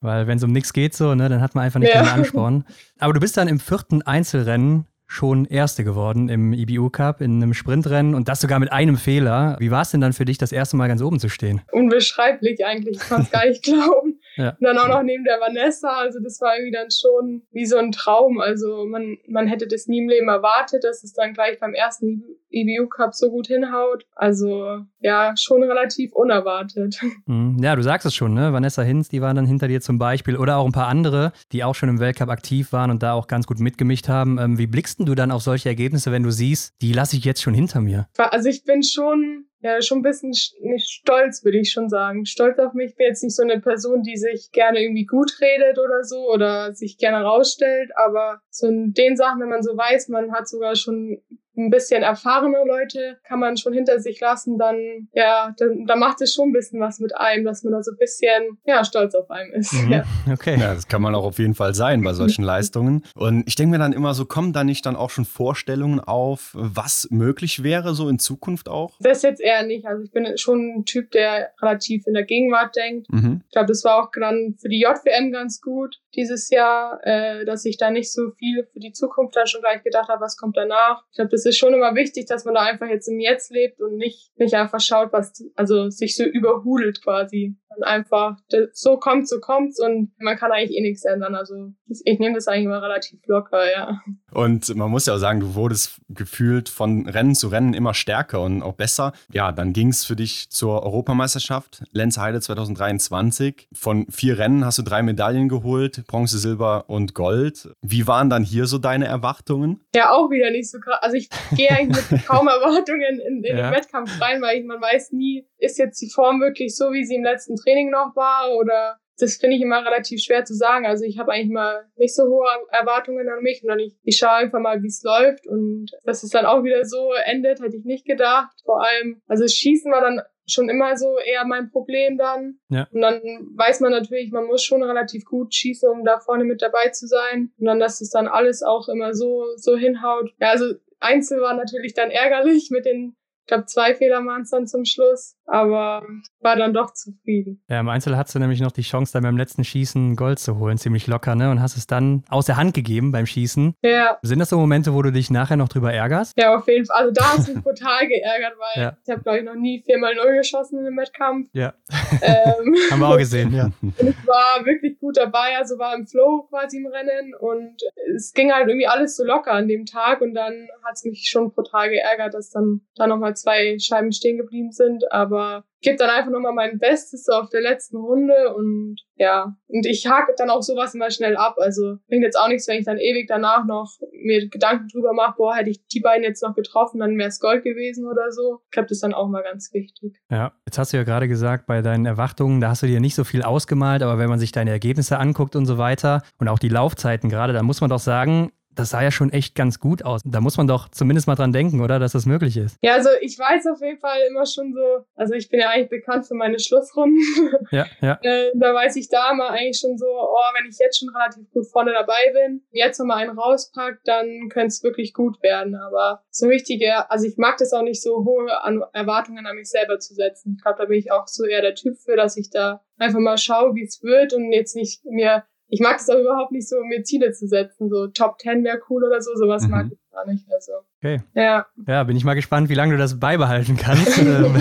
S2: weil wenn es um nichts geht so, ne, dann hat man einfach nicht ja. den Ansporn. Aber du bist dann im vierten Einzelrennen schon Erste geworden im IBU Cup in einem Sprintrennen und das sogar mit einem Fehler. Wie war es denn dann für dich, das erste Mal ganz oben zu stehen?
S4: Unbeschreiblich eigentlich, ich kann es gar nicht glauben. Ja. Und dann auch noch neben der Vanessa, also das war irgendwie dann schon wie so ein Traum. Also man, man hätte das nie im Leben erwartet, dass es dann gleich beim ersten EBU Cup so gut hinhaut. Also ja, schon relativ unerwartet. (laughs)
S2: Mhm. Ja, du sagst es schon, ne? Vanessa Hinz, die waren dann hinter dir zum Beispiel oder auch ein paar andere, die auch schon im Weltcup aktiv waren und da auch ganz gut mitgemischt haben. Ähm, wie blickst du dann auf solche Ergebnisse, wenn du siehst, die lasse ich jetzt schon hinter mir?
S4: Also ich bin schon ja, schon ein bisschen nicht stolz, würde ich schon sagen. Stolz auf mich. Ich bin jetzt nicht so eine Person, die sich gerne irgendwie gut redet oder so oder sich gerne rausstellt, aber so in den Sachen, wenn man so weiß, man hat sogar schon ein bisschen erfahrene Leute kann man schon hinter sich lassen, dann, ja, dann, dann macht es schon ein bisschen was mit einem, dass man da so ein bisschen, ja, stolz auf einem ist. Mhm. Ja.
S3: Okay. Ja, das kann man auch auf jeden Fall sein bei solchen (laughs) Leistungen. Und ich denke mir dann immer so, kommen da nicht dann auch schon Vorstellungen auf, was möglich wäre so in Zukunft auch?
S4: Das jetzt eher nicht. Also ich bin schon ein Typ, der relativ in der Gegenwart denkt. Mhm. Ich glaube, das war auch dann für die JWM ganz gut dieses Jahr, äh, dass ich da nicht so viel für die Zukunft dann schon gleich gedacht habe, was kommt danach. Ich glaube, das ist schon immer wichtig, dass man da einfach jetzt im Jetzt lebt und nicht, nicht einfach schaut, was, also sich so überhudelt quasi. Und einfach, so kommt, so kommt's und man kann eigentlich eh nichts ändern. Also ich, ich nehme das eigentlich immer relativ locker, ja.
S3: Und man muss ja auch sagen, du wurdest gefühlt von Rennen zu Rennen immer stärker und auch besser. Ja, dann ging es für dich zur Europameisterschaft, Lenz Heide 2023. Von vier Rennen hast du drei Medaillen geholt, Bronze, Silber und Gold. Wie waren dann hier so deine Erwartungen?
S4: Ja, auch wieder nicht so krass. Also ich gehe eigentlich mit (laughs) kaum Erwartungen in, in ja. den Wettkampf rein, weil ich, man weiß nie, ist jetzt die Form wirklich so, wie sie im letzten Training noch war oder das finde ich immer relativ schwer zu sagen. Also ich habe eigentlich mal nicht so hohe Erwartungen an mich, sondern ich, ich schaue einfach mal, wie es läuft und dass es dann auch wieder so endet, hätte ich nicht gedacht. Vor allem, also Schießen war dann schon immer so eher mein Problem dann. Ja. Und dann weiß man natürlich, man muss schon relativ gut schießen, um da vorne mit dabei zu sein. Und dann, dass es dann alles auch immer so, so hinhaut. Ja, also Einzel war natürlich dann ärgerlich mit den ich glaube, zwei Fehler waren es dann zum Schluss, aber war dann doch zufrieden.
S2: Ja, im Einzel hattest du nämlich noch die Chance, dann beim letzten Schießen Gold zu holen, ziemlich locker, ne? Und hast es dann aus der Hand gegeben beim Schießen.
S4: Ja.
S2: Sind das so Momente, wo du dich nachher noch drüber ärgerst?
S4: Ja, auf jeden Fall. Also da hast du mich total geärgert, weil ja. ich habe, glaube ich, noch nie viermal null geschossen in einem Wettkampf.
S2: Ja. Ähm, (laughs) Haben wir auch gesehen, ja.
S4: Und ich war wirklich gut dabei, also war im Flow quasi im Rennen und es ging halt irgendwie alles so locker an dem Tag und dann hat es mich schon brutal geärgert, dass dann da nochmal zwei Scheiben stehen geblieben sind. Aber aber gebe dann einfach nochmal mein Bestes so auf der letzten Runde und ja, und ich hake dann auch sowas immer schnell ab. Also bringt jetzt auch nichts, wenn ich dann ewig danach noch mir Gedanken drüber mache, boah, hätte ich die beiden jetzt noch getroffen, dann wäre es Gold gewesen oder so. Ich glaube, das ist dann auch mal ganz wichtig.
S2: Ja, jetzt hast du ja gerade gesagt, bei deinen Erwartungen, da hast du dir nicht so viel ausgemalt, aber wenn man sich deine Ergebnisse anguckt und so weiter und auch die Laufzeiten gerade, da muss man doch sagen, das sah ja schon echt ganz gut aus. Da muss man doch zumindest mal dran denken, oder, dass das möglich ist.
S4: Ja, also ich weiß auf jeden Fall immer schon so, also ich bin ja eigentlich bekannt für meine Schlussrunden. (laughs)
S2: Ja, ja. (laughs)
S4: äh, da weiß ich da mal eigentlich schon so, oh, wenn ich jetzt schon relativ gut vorne dabei bin, jetzt nochmal einen rauspack, dann könnte es wirklich gut werden. Aber so wichtige, also ich mag das auch nicht so hohe an Erwartungen an mich selber zu setzen. Ich glaube, da bin ich auch so eher der Typ für, dass ich da einfach mal schaue, wie es wird und jetzt nicht mir ich mag es auch überhaupt nicht so, mir Ziele zu setzen. So Top 10 wäre cool oder so, sowas mhm. mag ich gar nicht. Also.
S2: Okay.
S4: Ja.
S2: Ja, bin ich mal gespannt, wie lange du das beibehalten kannst. (laughs) Ähm,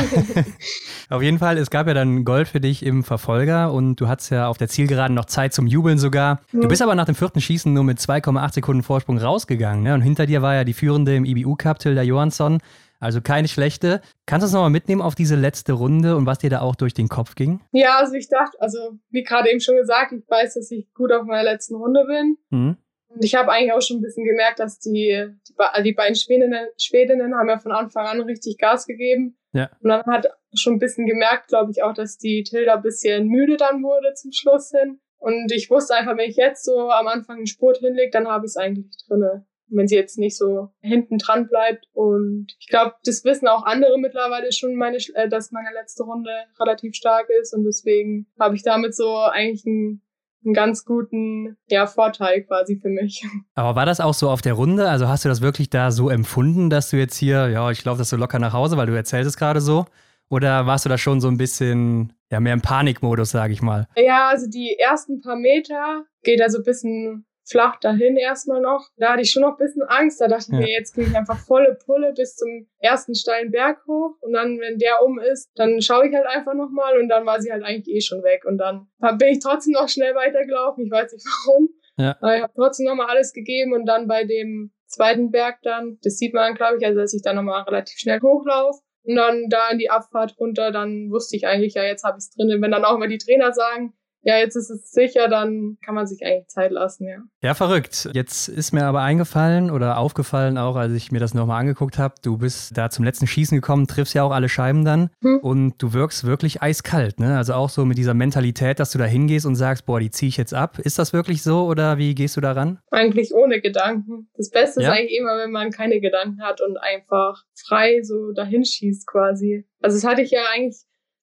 S2: (laughs) auf jeden Fall, es gab ja dann Gold für dich im Verfolger und du hattest ja auf der Zielgeraden noch Zeit zum Jubeln sogar. Mhm. Du bist aber nach dem vierten Schießen nur mit 2,8 Sekunden Vorsprung rausgegangen. Ne? Und hinter dir war ja die Führende im IBU-Cup, Tilda Johansson. Also keine schlechte. Kannst du uns nochmal mitnehmen auf diese letzte Runde und was dir da auch durch den Kopf ging?
S4: Ja, also ich dachte, also wie gerade eben schon gesagt, ich weiß, dass ich gut auf meiner letzten Runde bin. Mhm. Und ich habe eigentlich auch schon ein bisschen gemerkt, dass die, die, die beiden Schwedinnen, Schwedinnen haben ja von Anfang an richtig Gas gegeben.
S2: Ja.
S4: Und dann hat schon ein bisschen gemerkt, glaube ich, auch, dass die Tilda ein bisschen müde dann wurde zum Schluss hin. Und ich wusste einfach, wenn ich jetzt so am Anfang einen Spurt hinlege, dann habe ich es eigentlich drinne wenn sie jetzt nicht so hinten dran bleibt. Und ich glaube, das wissen auch andere mittlerweile schon, meine, äh, dass meine letzte Runde relativ stark ist. Und deswegen habe ich damit so eigentlich einen, einen ganz guten ja, Vorteil quasi für mich. (laughs)
S2: Aber war das auch so auf der Runde? Also hast du das wirklich da so empfunden, dass du jetzt hier, ja, ich laufe das so locker nach Hause, weil du erzählst es gerade so? Oder warst du da schon so ein bisschen, ja, mehr im Panikmodus, sage ich mal?
S4: Ja, also die ersten paar Meter geht er so ein bisschen flach dahin erstmal noch. Da hatte ich schon noch ein bisschen Angst. Da dachte ich mir, jetzt gehe ich einfach volle Pulle bis zum ersten steilen Berg hoch. Und dann, wenn der um ist, dann schaue ich halt einfach nochmal und dann war sie halt eigentlich eh schon weg. Und dann bin ich trotzdem noch schnell weitergelaufen. Ich weiß nicht warum.
S2: Ja.
S4: Aber ich habe trotzdem nochmal alles gegeben und dann bei dem zweiten Berg dann, das sieht man, glaube ich, also dass ich dann nochmal relativ schnell hochlaufe. Und dann da in die Abfahrt runter, dann wusste ich eigentlich, ja, jetzt habe ich es drin. Wenn dann auch immer die Trainer sagen, ja, jetzt ist es sicher, dann kann man sich eigentlich Zeit lassen, ja.
S2: Ja, verrückt. Jetzt ist mir aber eingefallen oder aufgefallen auch, als ich mir das nochmal angeguckt habe, du bist da zum letzten Schießen gekommen, triffst ja auch alle Scheiben dann hm. und du wirkst wirklich eiskalt, ne? Also auch so mit dieser Mentalität, dass du da hingehst und sagst, boah, die ziehe ich jetzt ab. Ist das wirklich so oder wie gehst du daran?
S4: Eigentlich ohne Gedanken. Das Beste ja? ist eigentlich immer, wenn man keine Gedanken hat und einfach frei so dahin schießt quasi. Also das hatte ich ja eigentlich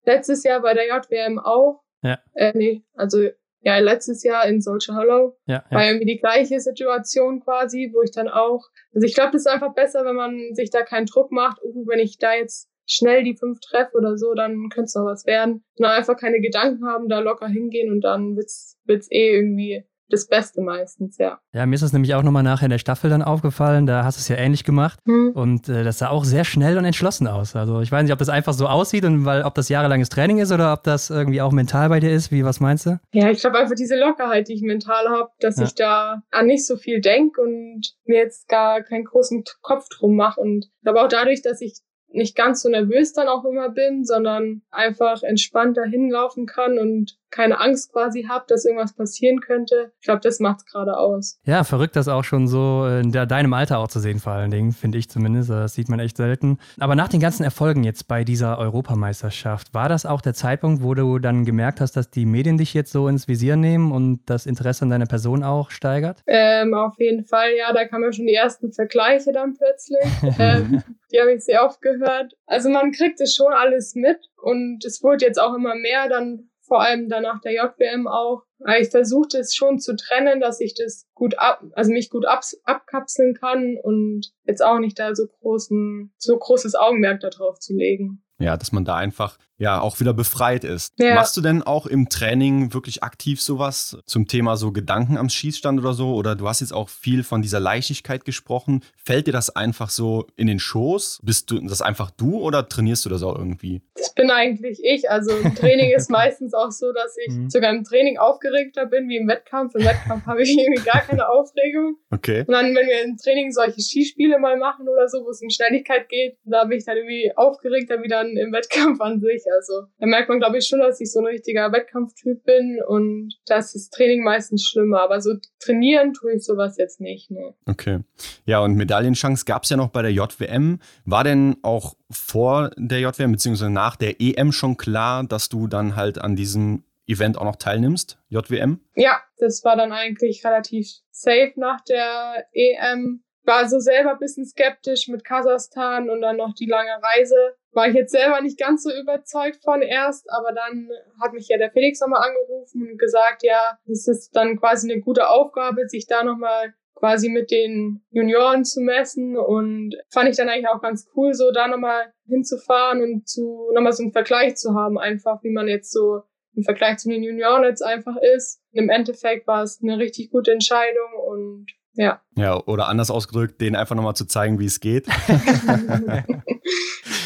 S4: letztes Jahr bei der JWM auch
S2: ja.
S4: Äh, nee, also ja, letztes Jahr in Soldier Hollow
S2: ja,
S4: ja. war irgendwie die gleiche Situation quasi, wo ich dann auch, also ich glaube, das ist einfach besser, wenn man sich da keinen Druck macht, uh, wenn ich da jetzt schnell die fünf treffe oder so, dann könnte es noch was werden. Und einfach keine Gedanken haben, da locker hingehen und dann wird's, wird's eh irgendwie das Beste meistens, ja.
S2: Ja, mir ist das nämlich auch nochmal nachher in der Staffel dann aufgefallen. Da hast du es ja ähnlich gemacht. Hm. Und äh, das sah auch sehr schnell und entschlossen aus. Also ich weiß nicht, ob das einfach so aussieht und weil ob das jahrelanges Training ist oder ob das irgendwie auch mental bei dir ist. Wie, was meinst du?
S4: Ja, ich glaube einfach diese Lockerheit, die ich mental habe, dass ja. ich da an nicht so viel denke und mir jetzt gar keinen großen Kopf drum mache. Und aber auch dadurch, dass ich nicht ganz so nervös dann auch immer bin, sondern einfach entspannt dahin laufen kann und keine Angst quasi habe, dass irgendwas passieren könnte. Ich glaube, das macht's gerade aus.
S2: Ja, verrückt, das auch schon so in der, deinem Alter auch zu sehen, vor allen Dingen, finde ich zumindest. Das sieht man echt selten. Aber nach den ganzen Erfolgen jetzt bei dieser Europameisterschaft, war das auch der Zeitpunkt, wo du dann gemerkt hast, dass die Medien dich jetzt so ins Visier nehmen und das Interesse an deiner Person auch steigert?
S4: Ähm, auf jeden Fall, ja, da kamen ja schon die ersten Vergleiche dann plötzlich. (laughs) ähm, die habe ich sehr oft gehört. Also man kriegt es schon alles mit und es wurde jetzt auch immer mehr dann vor allem danach der JWM auch. Aber ich versuchte es schon zu trennen, dass ich das gut ab, also mich gut ab, abkapseln kann und jetzt auch nicht da so großen, so großes Augenmerk darauf zu legen.
S3: Ja, dass man da einfach ja auch wieder befreit ist. Ja. Machst du denn auch im Training wirklich aktiv sowas zum Thema so Gedanken am Schießstand oder so? Oder du hast jetzt auch viel von dieser Leichtigkeit gesprochen. Fällt dir das einfach so in den Schoß? Bist du das einfach du oder trainierst du das auch irgendwie?
S4: Bin eigentlich ich. Also im Training ist (laughs) meistens auch so, dass ich mhm. sogar im Training aufgeregter bin wie im Wettkampf. Im Wettkampf habe ich irgendwie gar keine Aufregung.
S3: Okay.
S4: Und dann, wenn wir im Training solche Skispiele mal machen oder so, wo es um Schnelligkeit geht, da bin ich dann irgendwie aufgeregter wieder dann im Wettkampf an sich. Also da merkt man, glaube ich, schon, dass ich so ein richtiger Wettkampftyp bin und das ist Training meistens schlimmer. Aber so trainieren tue ich sowas jetzt nicht. Nee.
S3: Okay. Ja, und Medaillenchance gab es ja noch bei der JWM. War denn auch vor der JWM bzw. nach der EM schon klar, dass du dann halt an diesem Event auch noch teilnimmst, JWM?
S4: Ja, das war dann eigentlich relativ safe nach der EM. War also selber ein bisschen skeptisch mit Kasachstan und dann noch die lange Reise. War ich jetzt selber nicht ganz so überzeugt von erst, aber dann hat mich ja der Felix nochmal angerufen und gesagt, ja, das ist dann quasi eine gute Aufgabe, sich da nochmal quasi mit den Junioren zu messen und fand ich dann eigentlich auch ganz cool, so da nochmal hinzufahren und zu nochmal so einen Vergleich zu haben, einfach wie man jetzt so im Vergleich zu den Junioren jetzt einfach ist. Im Endeffekt war es eine richtig gute Entscheidung und ja.
S3: Ja, oder anders ausgedrückt, denen einfach nochmal zu zeigen, wie es geht. (laughs)
S4: ja,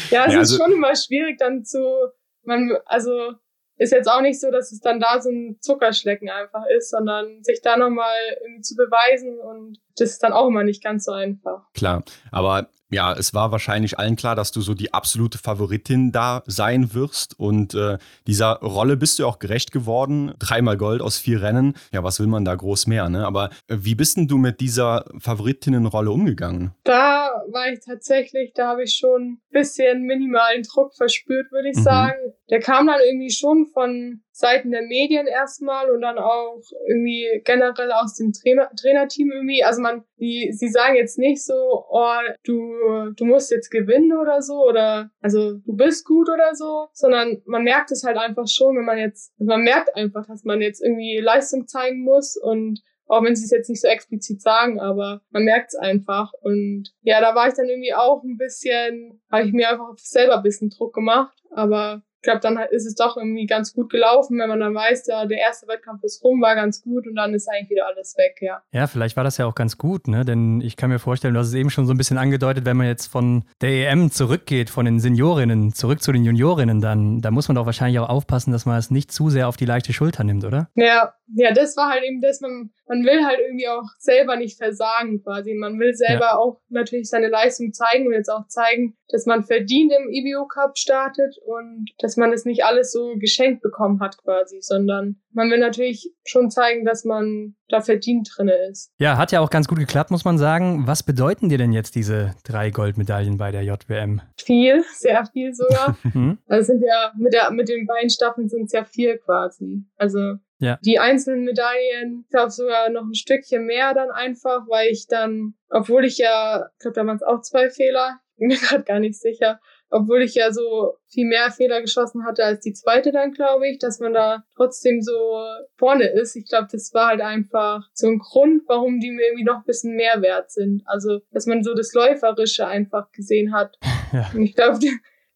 S4: es ja, also ist schon immer schwierig dann zu, man, also ist jetzt auch nicht so, dass es dann da so ein Zuckerschlecken einfach ist, sondern sich da nochmal irgendwie zu beweisen und das ist dann auch immer nicht ganz so einfach.
S3: Klar, aber ja, es war wahrscheinlich allen klar, dass du so die absolute Favoritin da sein wirst. Und äh, dieser Rolle bist du auch gerecht geworden. Dreimal Gold aus vier Rennen. Ja, was will man da groß mehr, ne? Aber äh, wie bist denn du mit dieser Favoritinnenrolle umgegangen?
S4: Da war ich tatsächlich, da habe ich schon ein bisschen minimalen Druck verspürt, würde ich mhm. sagen. Der kam dann irgendwie schon von Seiten der Medien erstmal und dann auch irgendwie generell aus dem Trainer Trainerteam irgendwie. Also man, die, sie sagen jetzt nicht so, oh, du, du musst jetzt gewinnen oder so oder also du bist gut oder so, sondern man merkt es halt einfach schon, wenn man jetzt, man merkt einfach, dass man jetzt irgendwie Leistung zeigen muss und auch wenn sie es jetzt nicht so explizit sagen, aber man merkt es einfach. Und ja, da war ich dann irgendwie auch ein bisschen, habe ich mir einfach selber ein bisschen Druck gemacht. Aber ich glaube, dann ist es doch irgendwie ganz gut gelaufen, wenn man dann weiß, ja, der erste Wettkampf ist rum, war ganz gut und dann ist eigentlich wieder alles weg, ja.
S2: Ja, vielleicht war das ja auch ganz gut, ne? Denn ich kann mir vorstellen, du hast es eben schon so ein bisschen angedeutet, wenn man jetzt von der EM zurückgeht, von den Seniorinnen zurück zu den Juniorinnen, dann da muss man doch wahrscheinlich auch aufpassen, dass man es nicht zu sehr auf die leichte Schulter nimmt, oder?
S4: Ja, ja, das war halt eben das, man, man will halt irgendwie auch selber nicht versagen quasi. Man will selber ja. auch natürlich seine Leistung zeigen und jetzt auch zeigen, dass man verdient im IBO Cup startet und dass man es nicht alles so geschenkt bekommen hat quasi, sondern man will natürlich schon zeigen, dass man da verdient drinne ist.
S2: Ja, hat ja auch ganz gut geklappt, muss man sagen. Was bedeuten dir denn jetzt diese drei Goldmedaillen bei der JWM?
S4: Viel, sehr viel sogar. Mhm. (laughs) also sind ja mit der mit den beiden Staffeln sind es ja vier quasi. Also ja. Die einzelnen Medaillen, ich glaube sogar noch ein Stückchen mehr dann einfach, weil ich dann, obwohl ich ja, ich glaube, da waren es auch zwei Fehler, ich (laughs) bin mir gerade gar nicht sicher, obwohl ich ja so viel mehr Fehler geschossen hatte als die zweite dann, glaube ich, dass man da trotzdem so vorne ist. Ich glaube, das war halt einfach so ein Grund, warum die mir irgendwie noch ein bisschen mehr wert sind. Also, dass man so das Läuferische einfach gesehen hat. (laughs) Ja. Und ich glaube,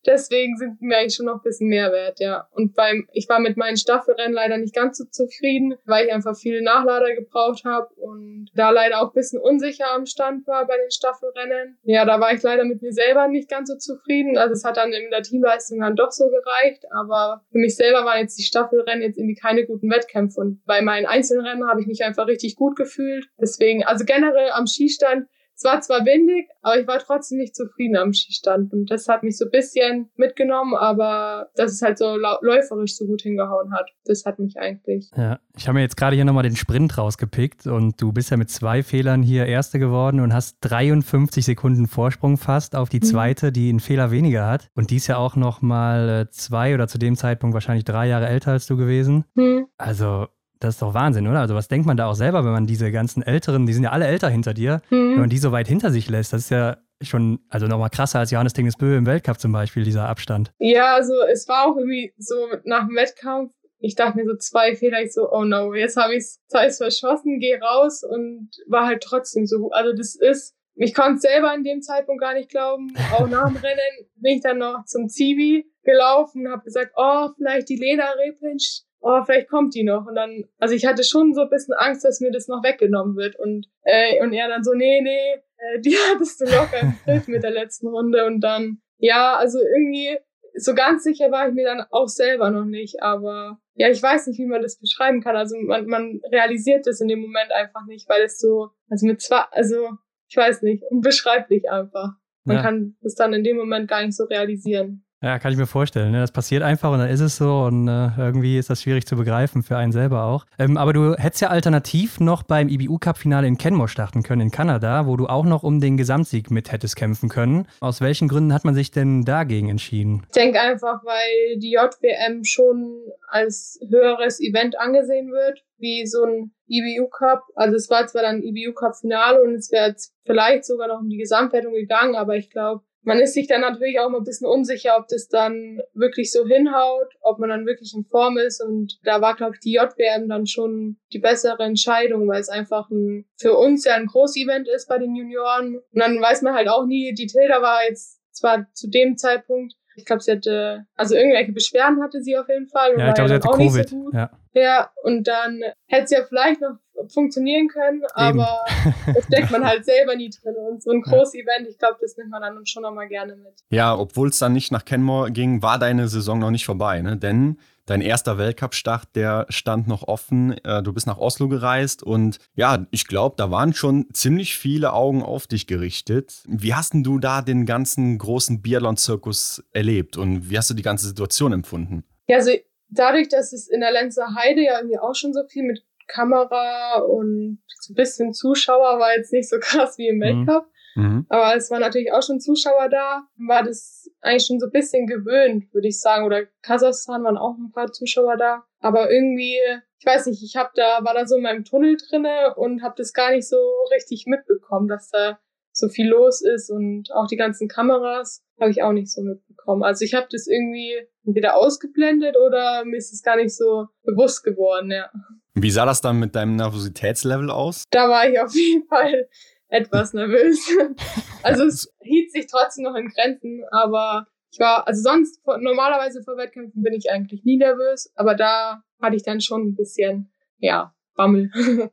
S4: Deswegen sind mir eigentlich schon noch ein bisschen mehr wert, ja. Und beim, ich war mit meinen Staffelrennen leider nicht ganz so zufrieden, weil ich einfach viele Nachlader gebraucht habe und da leider auch ein bisschen unsicher am Stand war bei den Staffelrennen. Ja, da war ich leider mit mir selber nicht ganz so zufrieden. Also es hat dann in der Teamleistung dann doch so gereicht, aber für mich selber waren jetzt die Staffelrennen jetzt irgendwie keine guten Wettkämpfe und bei meinen Einzelrennen habe ich mich einfach richtig gut gefühlt. Deswegen, also generell am Skistand es war zwar windig, aber ich war trotzdem nicht zufrieden am Skistand. Und das hat mich so ein bisschen mitgenommen, aber dass es halt so läuferisch so gut hingehauen hat, das hat mich eigentlich.
S2: Ja, ich habe mir jetzt gerade hier nochmal den Sprint rausgepickt und du bist ja mit zwei Fehlern hier Erste geworden und hast 53 Sekunden Vorsprung fast auf die mhm. zweite, die einen Fehler weniger hat. Und die ist ja auch nochmal äh, zwei oder zu dem Zeitpunkt wahrscheinlich drei Jahre älter als du gewesen. Mhm. Also das ist doch Wahnsinn, oder? Also was denkt man da auch selber, wenn man diese ganzen Älteren, die sind ja alle älter hinter dir, mhm. wenn man die so weit hinter sich lässt? Das ist ja schon, also nochmal krasser als Johannes Dingesbö im Weltcup zum Beispiel, dieser Abstand.
S4: Ja, also es war auch irgendwie so nach dem Wettkampf, ich dachte mir so zwei Fehler, ich so, oh no, jetzt habe ich es verschossen, geh raus und war halt trotzdem so gut. Also das ist, ich konnte selber in dem Zeitpunkt gar nicht glauben. Auch nach dem (laughs) Rennen bin ich dann noch zum Zivi gelaufen, habe gesagt, oh, vielleicht die Lena Repinsch oh, vielleicht kommt die noch. Und dann, also ich hatte schon so ein bisschen Angst, dass mir das noch weggenommen wird. Und, äh, und er dann so, nee, nee, äh, die (laughs) hattest du locker im Griff mit der letzten Runde. Und dann, ja, also irgendwie, so ganz sicher war ich mir dann auch selber noch nicht. Aber ja, ich weiß nicht, wie man das beschreiben kann. Also man, man realisiert das in dem Moment einfach nicht, weil es so, also mit zwei, also ich weiß nicht, unbeschreiblich einfach. Man ja. kann es dann in dem Moment gar nicht so realisieren.
S2: Ja, kann ich mir vorstellen. Ne? Das passiert einfach und dann ist es so und äh, irgendwie ist das schwierig zu begreifen für einen selber auch. Ähm, aber du hättest ja alternativ noch beim IBU-Cup-Finale in Kenmore starten können in Kanada, wo du auch noch um den Gesamtsieg mit hättest kämpfen können. Aus welchen Gründen hat man sich denn dagegen entschieden?
S4: Ich denke einfach, weil die JWM schon als höheres Event angesehen wird, wie so ein IBU Cup. Also es war zwar dann IBU Cup Finale und es wäre jetzt vielleicht sogar noch um die Gesamtwertung gegangen, aber ich glaube, man ist sich dann natürlich auch mal ein bisschen unsicher, ob das dann wirklich so hinhaut, ob man dann wirklich in Form ist. Und da war, glaube ich, die JWM dann schon die bessere Entscheidung, weil es einfach ein, für uns ja ein Großevent ist bei den Junioren. Und dann weiß man halt auch nie, die Tilda war jetzt zwar zu dem Zeitpunkt ich glaube, sie hatte, also irgendwelche Beschwerden hatte sie auf jeden Fall.
S2: Ja, ich glaube, sie hatte Covid. So ja.
S4: ja, und dann hätte sie ja vielleicht noch funktionieren können, aber (laughs) das denkt man halt selber nie drin. Und so ein großes ja. Event, ich glaube, das nimmt man dann schon nochmal gerne mit.
S3: Ja, obwohl es dann nicht nach Kenmore ging, war deine Saison noch nicht vorbei, ne? Denn dein erster Weltcup-Start, der stand noch offen. Äh, du bist nach Oslo gereist und ja, ich glaube, da waren schon ziemlich viele Augen auf dich gerichtet. Wie hast denn du da den ganzen großen Biathlon-Zirkus erlebt und wie hast du die ganze Situation empfunden?
S4: Ja, also dadurch, dass es in der Lenzer Heide ja irgendwie auch schon so viel mit Kamera und so ein bisschen Zuschauer war jetzt nicht so krass wie im mhm. Weltcup. Mhm. Aber es waren natürlich auch schon Zuschauer da. War das eigentlich schon so ein bisschen gewöhnt, würde ich sagen. Oder Kasachstan waren auch ein paar Zuschauer da. Aber irgendwie, ich weiß nicht, ich hab da, war da so in meinem Tunnel drinne und habe das gar nicht so richtig mitbekommen, dass da so viel los ist und auch die ganzen Kameras habe ich auch nicht so mitbekommen. Also ich habe das irgendwie entweder ausgeblendet oder mir ist es gar nicht so bewusst geworden, ja.
S3: Wie sah das dann mit deinem Nervositätslevel aus?
S4: Da war ich auf jeden Fall etwas nervös. (laughs) also es hielt sich trotzdem noch in Grenzen, aber ich war, also sonst normalerweise vor Wettkämpfen bin ich eigentlich nie nervös, aber da hatte ich dann schon ein bisschen, ja, Bammel (laughs)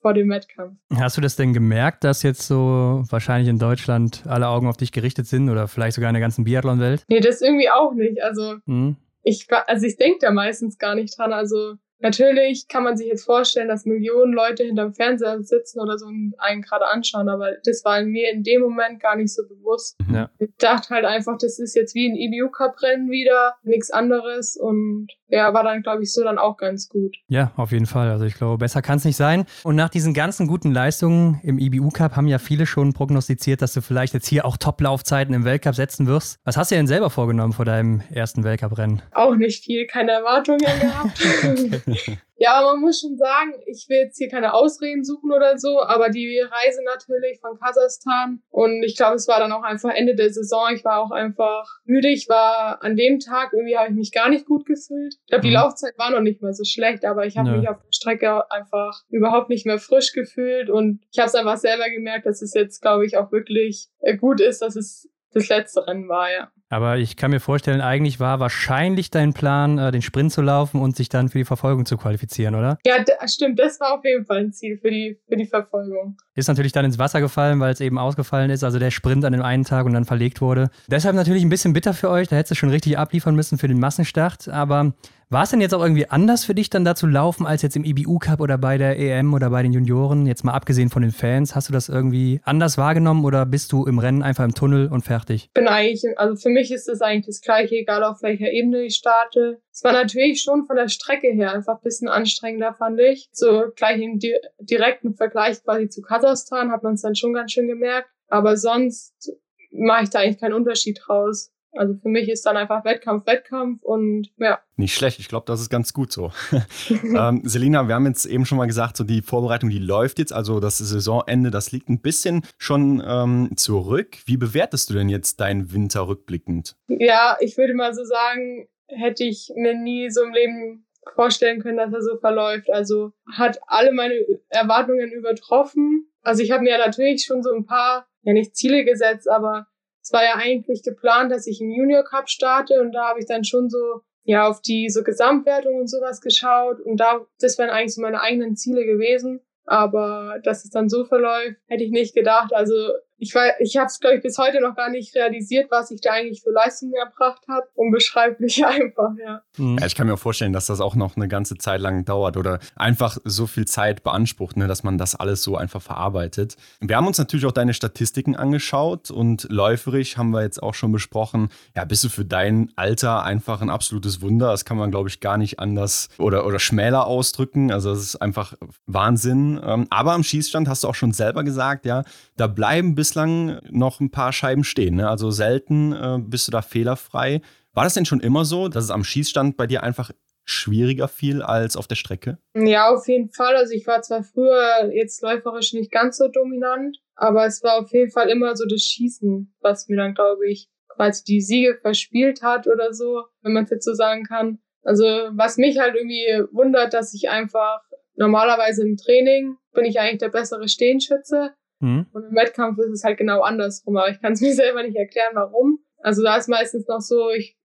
S4: vor dem Wettkampf.
S2: Hast du das denn gemerkt, dass jetzt so wahrscheinlich in Deutschland alle Augen auf dich gerichtet sind oder vielleicht sogar in der ganzen Biathlon-Welt?
S4: Nee, das irgendwie auch nicht. Also mhm. ich also ich denke da meistens gar nicht dran. Also Natürlich kann man sich jetzt vorstellen, dass Millionen Leute hinterm Fernseher sitzen oder so und einen gerade anschauen, aber das war mir in dem Moment gar nicht so bewusst. Ja. Ich dachte halt einfach, das ist jetzt wie ein EBU Cup Rennen wieder, nichts anderes und ja, war dann glaube ich so dann auch ganz gut.
S2: Ja, auf jeden Fall. Also ich glaube, besser kann es nicht sein. Und nach diesen ganzen guten Leistungen im EBU Cup haben ja viele schon prognostiziert, dass du vielleicht jetzt hier auch Top-Laufzeiten im Weltcup setzen wirst. Was hast du denn selber vorgenommen vor deinem ersten Weltcup-Rennen?
S4: Auch nicht viel, keine Erwartungen gehabt. (laughs) (laughs) Ja, aber man muss schon sagen, ich will jetzt hier keine Ausreden suchen oder so, aber die Reise natürlich von Kasachstan und ich glaube, es war dann auch einfach Ende der Saison. Ich war auch einfach müde. Ich war an dem Tag irgendwie habe ich mich gar nicht gut gefühlt. Ich glaube, die mhm. Laufzeit war noch nicht mal so schlecht, aber ich habe ja. mich auf der Strecke einfach überhaupt nicht mehr frisch gefühlt und ich habe es einfach selber gemerkt, dass es jetzt, glaube ich, auch wirklich äh, gut ist, dass es das letzte Rennen war, ja.
S2: Aber ich kann mir vorstellen, eigentlich war wahrscheinlich dein Plan, äh, den Sprint zu laufen und sich dann für die Verfolgung zu qualifizieren, oder?
S4: Ja, stimmt. Das war auf jeden Fall ein Ziel für die, für die Verfolgung.
S2: Ist natürlich dann ins Wasser gefallen, weil es eben ausgefallen ist, also der Sprint an dem einen Tag und dann verlegt wurde. Deshalb natürlich ein bisschen bitter für euch. Da hättest du schon richtig abliefern müssen für den Massenstart. Aber war es denn jetzt auch irgendwie anders für dich, dann da zu laufen, als jetzt im IBU Cup oder bei der EM oder bei den Junioren? Jetzt mal abgesehen von den Fans, hast du das irgendwie anders wahrgenommen oder bist du im Rennen einfach im Tunnel und fertig?
S4: Bin eigentlich, also für mich ist es eigentlich das Gleiche, egal auf welcher Ebene ich starte. Es war natürlich schon von der Strecke her einfach ein bisschen anstrengender, fand ich. So gleich im direkten Vergleich quasi zu Kasachstan hat man es dann schon ganz schön gemerkt. Aber sonst mache ich da eigentlich keinen Unterschied draus. Also für mich ist dann einfach Wettkampf, Wettkampf und ja.
S3: Nicht schlecht, ich glaube, das ist ganz gut so. (laughs) ähm, Selina, wir haben jetzt eben schon mal gesagt, so die Vorbereitung, die läuft jetzt, also das Saisonende, das liegt ein bisschen schon ähm, zurück. Wie bewertest du denn jetzt deinen Winter rückblickend?
S4: Ja, ich würde mal so sagen, hätte ich mir nie so im Leben vorstellen können, dass er so verläuft. Also hat alle meine Erwartungen übertroffen. Also ich habe mir ja natürlich schon so ein paar, ja nicht Ziele gesetzt, aber es war ja eigentlich geplant, dass ich im Junior Cup starte und da habe ich dann schon so ja auf die so Gesamtwertung und sowas geschaut und da das wären eigentlich so meine eigenen Ziele gewesen, aber dass es dann so verläuft, hätte ich nicht gedacht. Also ich weiß, ich habe es glaube ich bis heute noch gar nicht realisiert, was ich da eigentlich für Leistungen erbracht habe. Unbeschreiblich (laughs) einfach, ja.
S3: Mhm. ja. Ich kann mir vorstellen, dass das auch noch eine ganze Zeit lang dauert oder einfach so viel Zeit beansprucht, ne, dass man das alles so einfach verarbeitet. Wir haben uns natürlich auch deine Statistiken angeschaut und läuferisch haben wir jetzt auch schon besprochen. Ja, bist du für dein Alter einfach ein absolutes Wunder. Das kann man glaube ich gar nicht anders oder oder schmäler ausdrücken. Also das ist einfach Wahnsinn. Ähm, aber am Schießstand hast du auch schon selber gesagt, ja, da bleiben bislang noch ein paar Scheiben stehen. Ne? Also selten äh, bist du da fehlerfrei. War das denn schon immer so, dass es am Schießstand bei dir einfach schwieriger fiel als auf der Strecke?
S4: Ja, auf jeden Fall. Also ich war zwar früher jetzt läuferisch nicht ganz so dominant, aber es war auf jeden Fall immer so das Schießen, was mir dann, glaube ich, quasi die Siege verspielt hat oder so, wenn man es jetzt so sagen kann. Also was mich halt irgendwie wundert, dass ich einfach normalerweise im Training bin ich eigentlich der bessere Stehenschütze. Mhm. Und im Wettkampf ist es halt genau andersrum, aber ich kann es mir (laughs) selber nicht erklären, warum. Also da ist meistens noch so, ich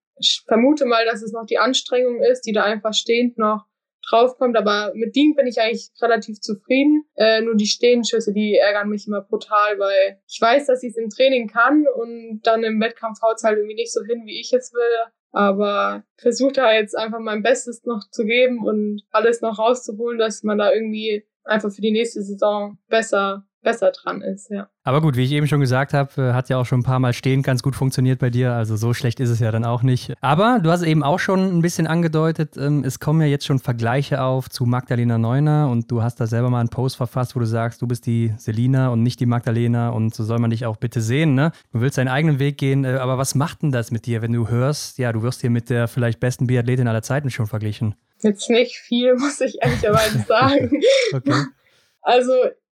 S4: vermute mal, dass es noch die Anstrengung ist, die da einfach stehend noch draufkommt, aber mit Ding bin ich eigentlich relativ zufrieden. Äh, nur die Stehenschüsse, die ärgern mich immer brutal, weil ich weiß, dass ich es im Training kann und dann im Wettkampf haut es halt irgendwie nicht so hin, wie ich es will. Aber versuche da jetzt einfach mein Bestes noch zu geben und alles noch rauszuholen, dass man da irgendwie einfach für die nächste Saison besser besser dran ist, ja.
S2: Aber gut, wie ich eben schon gesagt habe, äh, hat ja auch schon ein paar Mal stehen ganz gut funktioniert bei dir. Also so schlecht ist es ja dann auch nicht. Aber du hast eben auch schon ein bisschen angedeutet, ähm, es kommen ja jetzt schon Vergleiche auf zu Magdalena Neuner und du hast da selber mal einen Post verfasst, wo du sagst, du bist die Selina und nicht die Magdalena und so soll man dich auch bitte sehen. Ne? Du willst deinen eigenen Weg gehen, äh, aber was macht denn das mit dir, wenn du hörst, ja, du wirst hier mit der vielleicht besten Biathletin aller Zeiten schon verglichen?
S4: Jetzt nicht viel, (laughs) muss ich ehrlicherweise (laughs) sagen. okay. Also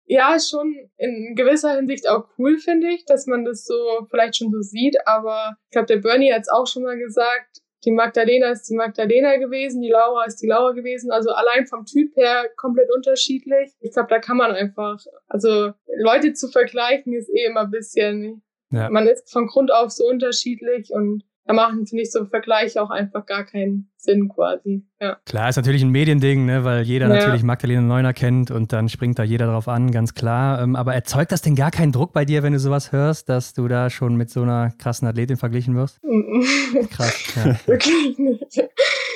S4: ja, schon in gewisser Hinsicht auch cool, finde ich, dass man das so vielleicht schon so sieht. Aber ich glaube, der Bernie hat es auch schon mal gesagt, die Magdalena ist die Magdalena gewesen, die Laura ist die Laura gewesen. Also allein vom Typ her komplett unterschiedlich. Ich glaube, da kann man einfach, also Leute zu vergleichen ist eh immer ein bisschen, ja. man ist von Grund auf so unterschiedlich und da machen, finde ich, so Vergleiche auch einfach gar keinen Sinn quasi. Ja.
S2: Klar, ist natürlich ein Mediending, ne, weil jeder ja. natürlich Magdalena Neuner kennt und dann springt da jeder drauf an, ganz klar. Ähm, aber erzeugt das denn gar keinen Druck bei dir, wenn du sowas hörst, dass du da schon mit so einer krassen Athletin verglichen wirst? Krass. (laughs) Ja. Wirklich nicht.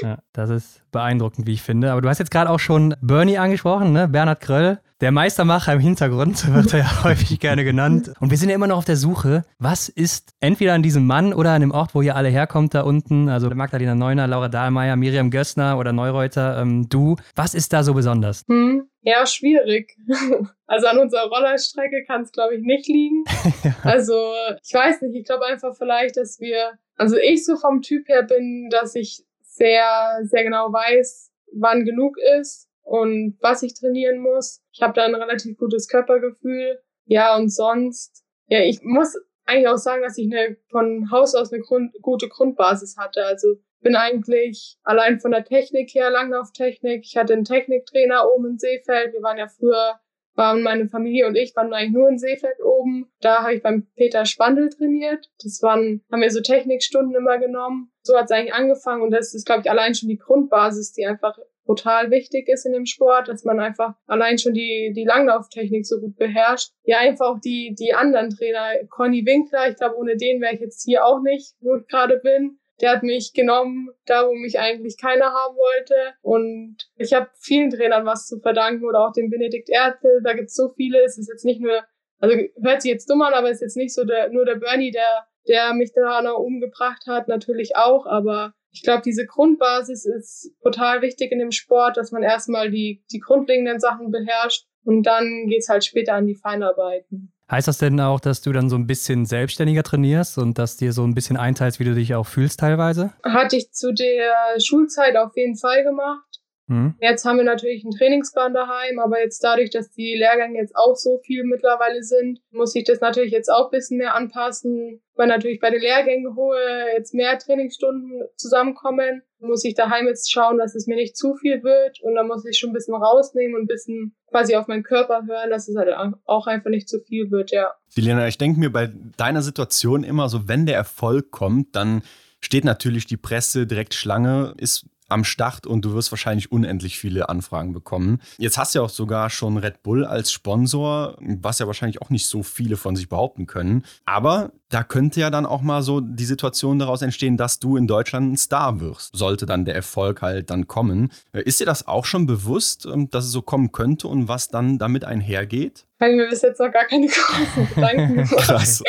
S2: Ja, das ist beeindruckend, wie ich finde. Aber du hast jetzt gerade auch schon Bernie angesprochen, ne? Bernhard Kröll. Der Meistermacher im Hintergrund (laughs) wird er ja häufig gerne genannt. Und wir sind ja immer noch auf der Suche, was ist entweder an diesem Mann oder an dem Ort, wo ihr alle herkommt, da unten, also Magdalena Neuner, Laura Dahlmeier, Miriam Gössner oder Neureuter, ähm, du, was ist da so besonders?
S4: Hm. Ja, schwierig. (laughs) Also an unserer Rollerstrecke kann es, glaube ich, nicht liegen. (laughs) ja. Also ich weiß nicht, ich glaube einfach vielleicht, dass wir, also ich so vom Typ her bin, dass ich sehr, sehr genau weiß, wann genug ist und was ich trainieren muss. Ich habe da ein relativ gutes Körpergefühl. Ja, und sonst, ja, ich muss eigentlich auch sagen, dass ich eine, von Haus aus eine Grund, gute Grundbasis hatte. Also bin eigentlich allein von der Technik her, Langlauftechnik. Ich hatte einen Techniktrainer oben in Seefeld. Wir waren ja früher, waren meine Familie und ich waren eigentlich nur in Seefeld oben. Da habe ich beim Peter Spandl trainiert. Das waren, haben wir so Technikstunden immer genommen. So hat es eigentlich angefangen und das ist, glaube ich, allein schon die Grundbasis, die einfach total wichtig ist in dem Sport, dass man einfach allein schon die, die Langlauftechnik so gut beherrscht. Ja, einfach auch die, die anderen Trainer. Conny Winkler, ich glaube, ohne den wäre ich jetzt hier auch nicht, wo ich gerade bin. Der hat mich genommen, da wo mich eigentlich keiner haben wollte. Und ich habe vielen Trainern was zu verdanken oder auch dem Benedikt Ertel. Da gibt's so viele. Es ist jetzt nicht nur, also hört sich jetzt dumm an, aber es ist jetzt nicht so der, nur der Bernie, der, der mich da noch umgebracht hat, natürlich auch. Aber ich glaube, diese Grundbasis ist total wichtig in dem Sport, dass man erstmal die, die grundlegenden Sachen beherrscht und dann geht's halt später an die Feinarbeiten.
S2: Heißt das denn auch, dass du dann so ein bisschen selbstständiger trainierst und dass dir so ein bisschen einteilst, wie du dich auch fühlst teilweise?
S4: Hatte ich zu der Schulzeit auf jeden Fall gemacht. Mhm. Jetzt haben wir natürlich einen Trainingsplan daheim, aber jetzt dadurch, dass die Lehrgänge jetzt auch so viel mittlerweile sind, muss ich das natürlich jetzt auch ein bisschen mehr anpassen. Weil natürlich bei den Lehrgängen hohe jetzt mehr Trainingsstunden zusammenkommen, muss ich daheim jetzt schauen, dass es mir nicht zu viel wird und dann muss ich schon ein bisschen rausnehmen und ein bisschen quasi auf meinen Körper hören, dass es halt auch einfach nicht zu viel wird, ja.
S3: Selena, ich denke mir bei deiner Situation immer so, wenn der Erfolg kommt, dann steht natürlich die Presse direkt Schlange, ist am Start und du wirst wahrscheinlich unendlich viele Anfragen bekommen. Jetzt hast du ja auch sogar schon Red Bull als Sponsor, was ja wahrscheinlich auch nicht so viele von sich behaupten können. Aber da könnte ja dann auch mal so die Situation daraus entstehen, dass du in Deutschland ein Star wirst. Sollte dann der Erfolg halt dann kommen. Ist dir das auch schon bewusst, ähm, dass es so kommen könnte und was dann damit einhergeht?
S4: Habe ich mir bis jetzt noch gar keine großen Gedanken (laughs) gemacht. Krass.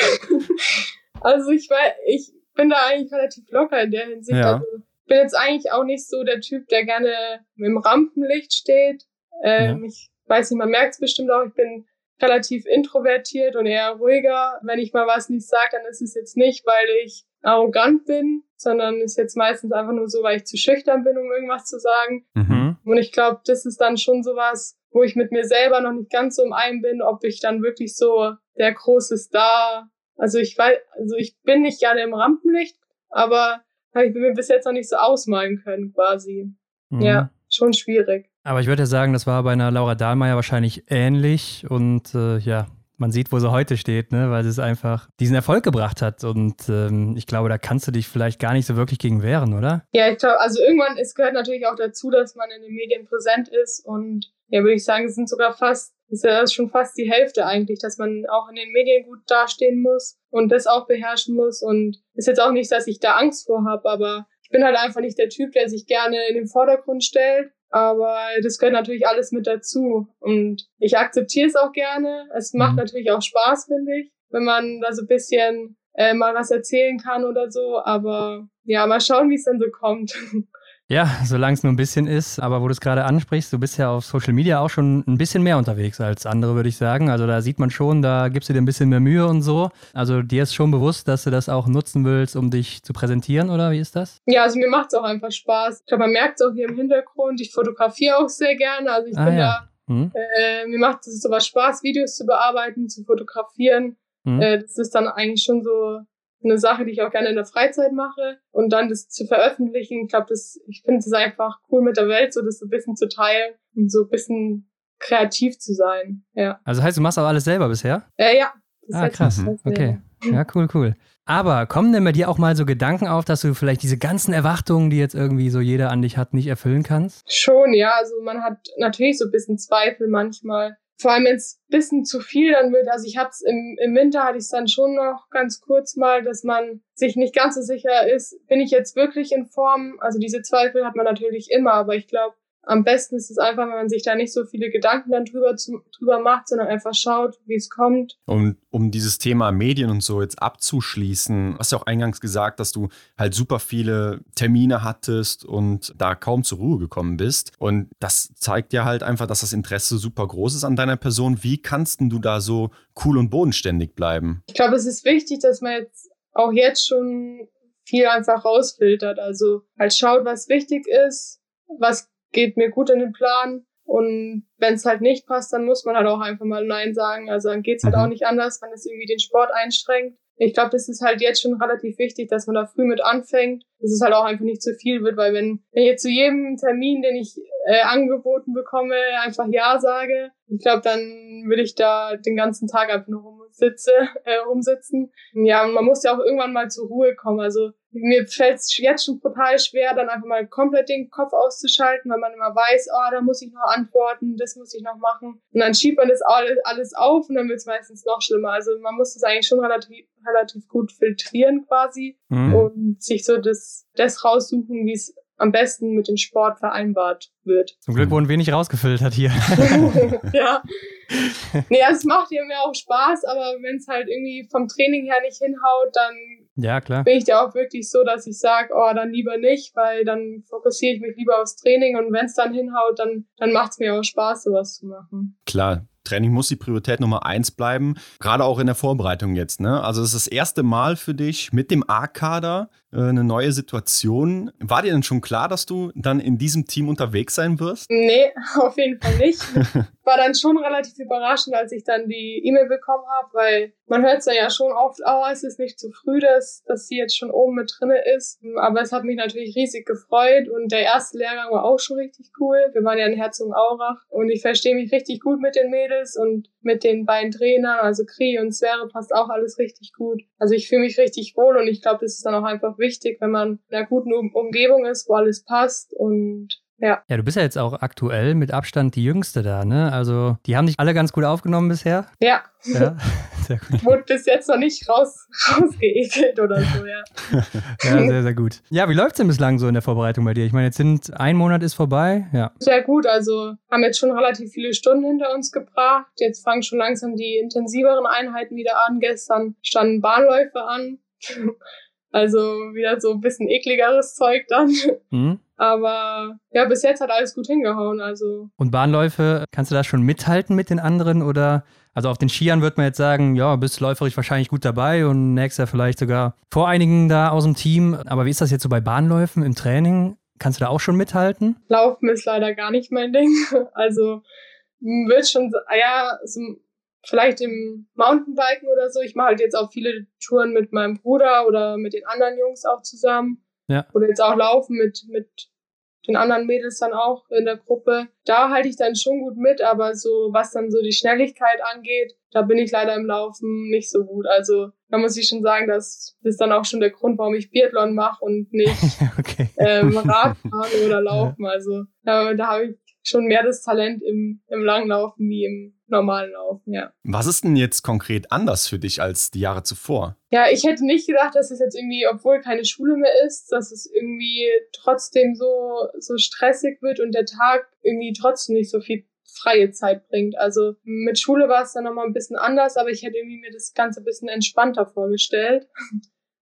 S4: Also ich weiß, ich bin da eigentlich relativ locker in der Hinsicht. Ja. Also bin jetzt eigentlich auch nicht so der Typ, der gerne im Rampenlicht steht. Ähm, ja. Ich weiß nicht, man merkt es bestimmt auch, ich bin relativ introvertiert und eher ruhiger. Wenn ich mal was nicht sage, dann ist es jetzt nicht, weil ich arrogant bin, sondern ist jetzt meistens einfach nur so, weil ich zu schüchtern bin, um irgendwas zu sagen. Mhm. Und ich glaube, das ist dann schon sowas, wo ich mit mir selber noch nicht ganz so im Einen bin, ob ich dann wirklich so der große Star also ich weiß, also ich bin nicht gerne im Rampenlicht, aber habe ich mir bis jetzt noch nicht so ausmalen können, quasi. Mhm. Ja, schon schwierig.
S2: Aber ich würde ja sagen, das war bei einer Laura Dahlmeier wahrscheinlich ähnlich und äh, ja, man sieht, wo sie heute steht, ne? weil sie es einfach diesen Erfolg gebracht hat. Und ähm, ich glaube, da kannst du dich vielleicht gar nicht so wirklich gegen wehren, oder?
S4: Ja, ich glaube, also irgendwann, es gehört natürlich auch dazu, dass man in den Medien präsent ist. Und ja, würde ich sagen, es sind sogar fast ist ja schon fast die Hälfte eigentlich, dass man auch in den Medien gut dastehen muss und das auch beherrschen muss. Und ist jetzt auch nicht, dass ich da Angst vor habe, aber ich bin halt einfach nicht der Typ, der sich gerne in den Vordergrund stellt. Aber das gehört natürlich alles mit dazu. Und ich akzeptiere es auch gerne. Es macht mhm. natürlich auch Spaß, finde ich, wenn man da so ein bisschen äh, mal was erzählen kann oder so. Aber ja, mal schauen, wie es dann so kommt. (laughs)
S2: Ja, solange es nur ein bisschen ist. Aber wo du es gerade ansprichst, du bist ja auf Social Media auch schon ein bisschen mehr unterwegs als andere, würde ich sagen. Also da sieht man schon, da gibst du dir ein bisschen mehr Mühe und so. Also dir ist schon bewusst, dass du das auch nutzen willst, um dich zu präsentieren, oder wie ist das?
S4: Ja, also mir macht es auch einfach Spaß. Ich glaube, man merkt es auch hier im Hintergrund. Ich fotografiere auch sehr gerne. Also ich ah, bin ja. da, hm. äh, mir macht es sowas Spaß, Videos zu bearbeiten, zu fotografieren. Hm. Äh, das ist dann eigentlich schon so eine Sache, die ich auch gerne in der Freizeit mache und dann das zu veröffentlichen. Ich glaube, das, ich finde es einfach cool mit der Welt, so das so ein bisschen zu teilen und so ein bisschen kreativ zu sein. Ja.
S2: Also heißt, du machst auch alles selber bisher?
S4: Äh, ja.
S2: ah, krass. Okay. Ja, cool, cool. Aber kommen denn bei dir auch mal so Gedanken auf, dass du vielleicht diese ganzen Erwartungen, die jetzt irgendwie so jeder an dich hat, nicht erfüllen kannst?
S4: Schon, ja. Also man hat natürlich so ein bisschen Zweifel manchmal vor allem wenn es bisschen zu viel dann wird. Also ich habe es im, im Winter hatte ich es dann schon noch ganz kurz mal, dass man sich nicht ganz so sicher ist, bin ich jetzt wirklich in Form? Also diese Zweifel hat man natürlich immer, aber ich glaube, am besten ist es einfach, wenn man sich da nicht so viele Gedanken dann drüber, zu, drüber macht, sondern einfach schaut, wie es kommt.
S3: Und um dieses Thema Medien und so jetzt abzuschließen, hast du auch eingangs gesagt, dass du halt super viele Termine hattest und da kaum zur Ruhe gekommen bist. Und das zeigt ja halt einfach, dass das Interesse super groß ist an deiner Person. Wie kannst du da so cool und bodenständig bleiben?
S4: Ich glaube, es ist wichtig, dass man jetzt auch jetzt schon viel einfach rausfiltert. Also halt schaut, was wichtig ist, was geht mir gut in den Plan. Und wenn es halt nicht passt, dann muss man halt auch einfach mal Nein sagen. Also dann geht's halt mhm. auch nicht anders, wenn es irgendwie den Sport einschränkt. Ich glaube, das ist halt jetzt schon relativ wichtig, dass man da früh mit anfängt, dass es halt auch einfach nicht zu viel wird, weil wenn, wenn ich jetzt zu jedem Termin, den ich äh, angeboten bekomme, einfach Ja sage, ich glaube, dann will ich da den ganzen Tag einfach nur rumsitze, (laughs) äh, rumsitzen. Ja, und man muss ja auch irgendwann mal zur Ruhe kommen. Also mir fällt es jetzt schon total schwer, dann einfach mal komplett den Kopf auszuschalten, weil man immer weiß, oh, da muss ich noch antworten, das muss ich noch machen. Und dann schiebt man das alles auf und dann wird es meistens noch schlimmer. Also man muss das eigentlich schon relativ, relativ gut filtrieren quasi mhm. und sich so das, das raussuchen, wie es am besten mit dem Sport vereinbart wird.
S2: Zum Glück wurden wenig rausgefiltert hier. (laughs)
S4: ja. (laughs) Nee, also es macht ja mir auch Spaß, aber wenn es halt irgendwie vom Training her nicht hinhaut, dann
S2: ja, klar.
S4: bin ich da auch wirklich so, dass ich sage, oh, dann lieber nicht, weil dann fokussiere ich mich lieber aufs Training und wenn es dann hinhaut, dann, dann macht es mir auch Spaß, sowas zu machen.
S3: Klar, Training muss die Priorität Nummer eins bleiben, gerade auch in der Vorbereitung jetzt. Ne? Also es ist das erste Mal für dich mit dem A-Kader äh, eine neue Situation. War dir denn schon klar, dass du dann in diesem Team unterwegs sein wirst?
S4: Nee, (laughs) auf jeden Fall nicht. (laughs) War dann schon relativ überraschend, als ich dann die E-Mail bekommen habe, weil man hört es ja schon oft, oh, es ist nicht zu früh, dass, dass sie jetzt schon oben mit drinne ist. Aber es hat mich natürlich riesig gefreut und der erste Lehrgang war auch schon richtig cool. Wir waren ja in Herzogenaurach und ich verstehe mich richtig gut mit den Mädels Mädels und mit den beiden Trainern, also Kri und Sverre, passt auch alles richtig gut. Also ich fühle mich richtig wohl und ich glaube, das ist dann auch einfach wichtig, wenn man in einer guten um Umgebung ist, wo alles passt und ja.
S2: Ja, du bist ja jetzt auch aktuell mit Abstand die Jüngste da, ne? Also, die haben dich alle ganz gut aufgenommen bisher.
S4: Ja. Ja, (laughs) sehr gut. Wurde bis jetzt noch nicht raus, (laughs) rausgeekelt oder so, ja. (laughs)
S2: ja, sehr, sehr gut. Ja, wie läuft es denn bislang so in der Vorbereitung bei dir? Ich meine, jetzt sind ein Monat ist vorbei, ja.
S4: Sehr gut, also haben jetzt schon relativ viele Stunden hinter uns gebracht. Jetzt fangen schon langsam die intensiveren Einheiten wieder an. Gestern standen Bahnläufe an. Also wieder so ein bisschen ekligeres Zeug dann. Mhm. Aber ja, bis jetzt hat alles gut hingehauen. Also.
S2: Und Bahnläufe, kannst du da schon mithalten mit den anderen? Oder also auf den Skiern wird man jetzt sagen, ja, bist läuferisch wahrscheinlich gut dabei und nächstes Jahr vielleicht sogar vor einigen da aus dem Team. Aber wie ist das jetzt so bei Bahnläufen im Training? Kannst du da auch schon mithalten?
S4: Laufen ist leider gar nicht mein Ding. (laughs) Also wird schon, ja, so vielleicht im Mountainbiken oder so. Ich mache halt jetzt auch viele Touren mit meinem Bruder oder mit den anderen Jungs auch zusammen. Ja. Oder jetzt auch laufen mit, mit den anderen Mädels dann auch in der Gruppe. Da halte ich dann schon gut mit, aber so, was dann so die Schnelligkeit angeht, da bin ich leider im Laufen nicht so gut. Also da muss ich schon sagen, das ist dann auch schon der Grund, warum ich Biathlon mache und nicht (laughs) okay. ähm, (laughs) Radfahren oder Laufen. Also da, da habe ich schon mehr das Talent im, im Langlaufen wie im normalen Laufen, ja.
S3: Was ist denn jetzt konkret anders für dich als die Jahre zuvor?
S4: Ja, ich hätte nicht gedacht, dass es jetzt irgendwie, obwohl keine Schule mehr ist, dass es irgendwie trotzdem so, so stressig wird und der Tag irgendwie trotzdem nicht so viel freie Zeit bringt. Also mit Schule war es dann nochmal ein bisschen anders, aber ich hätte irgendwie mir das Ganze ein bisschen entspannter vorgestellt.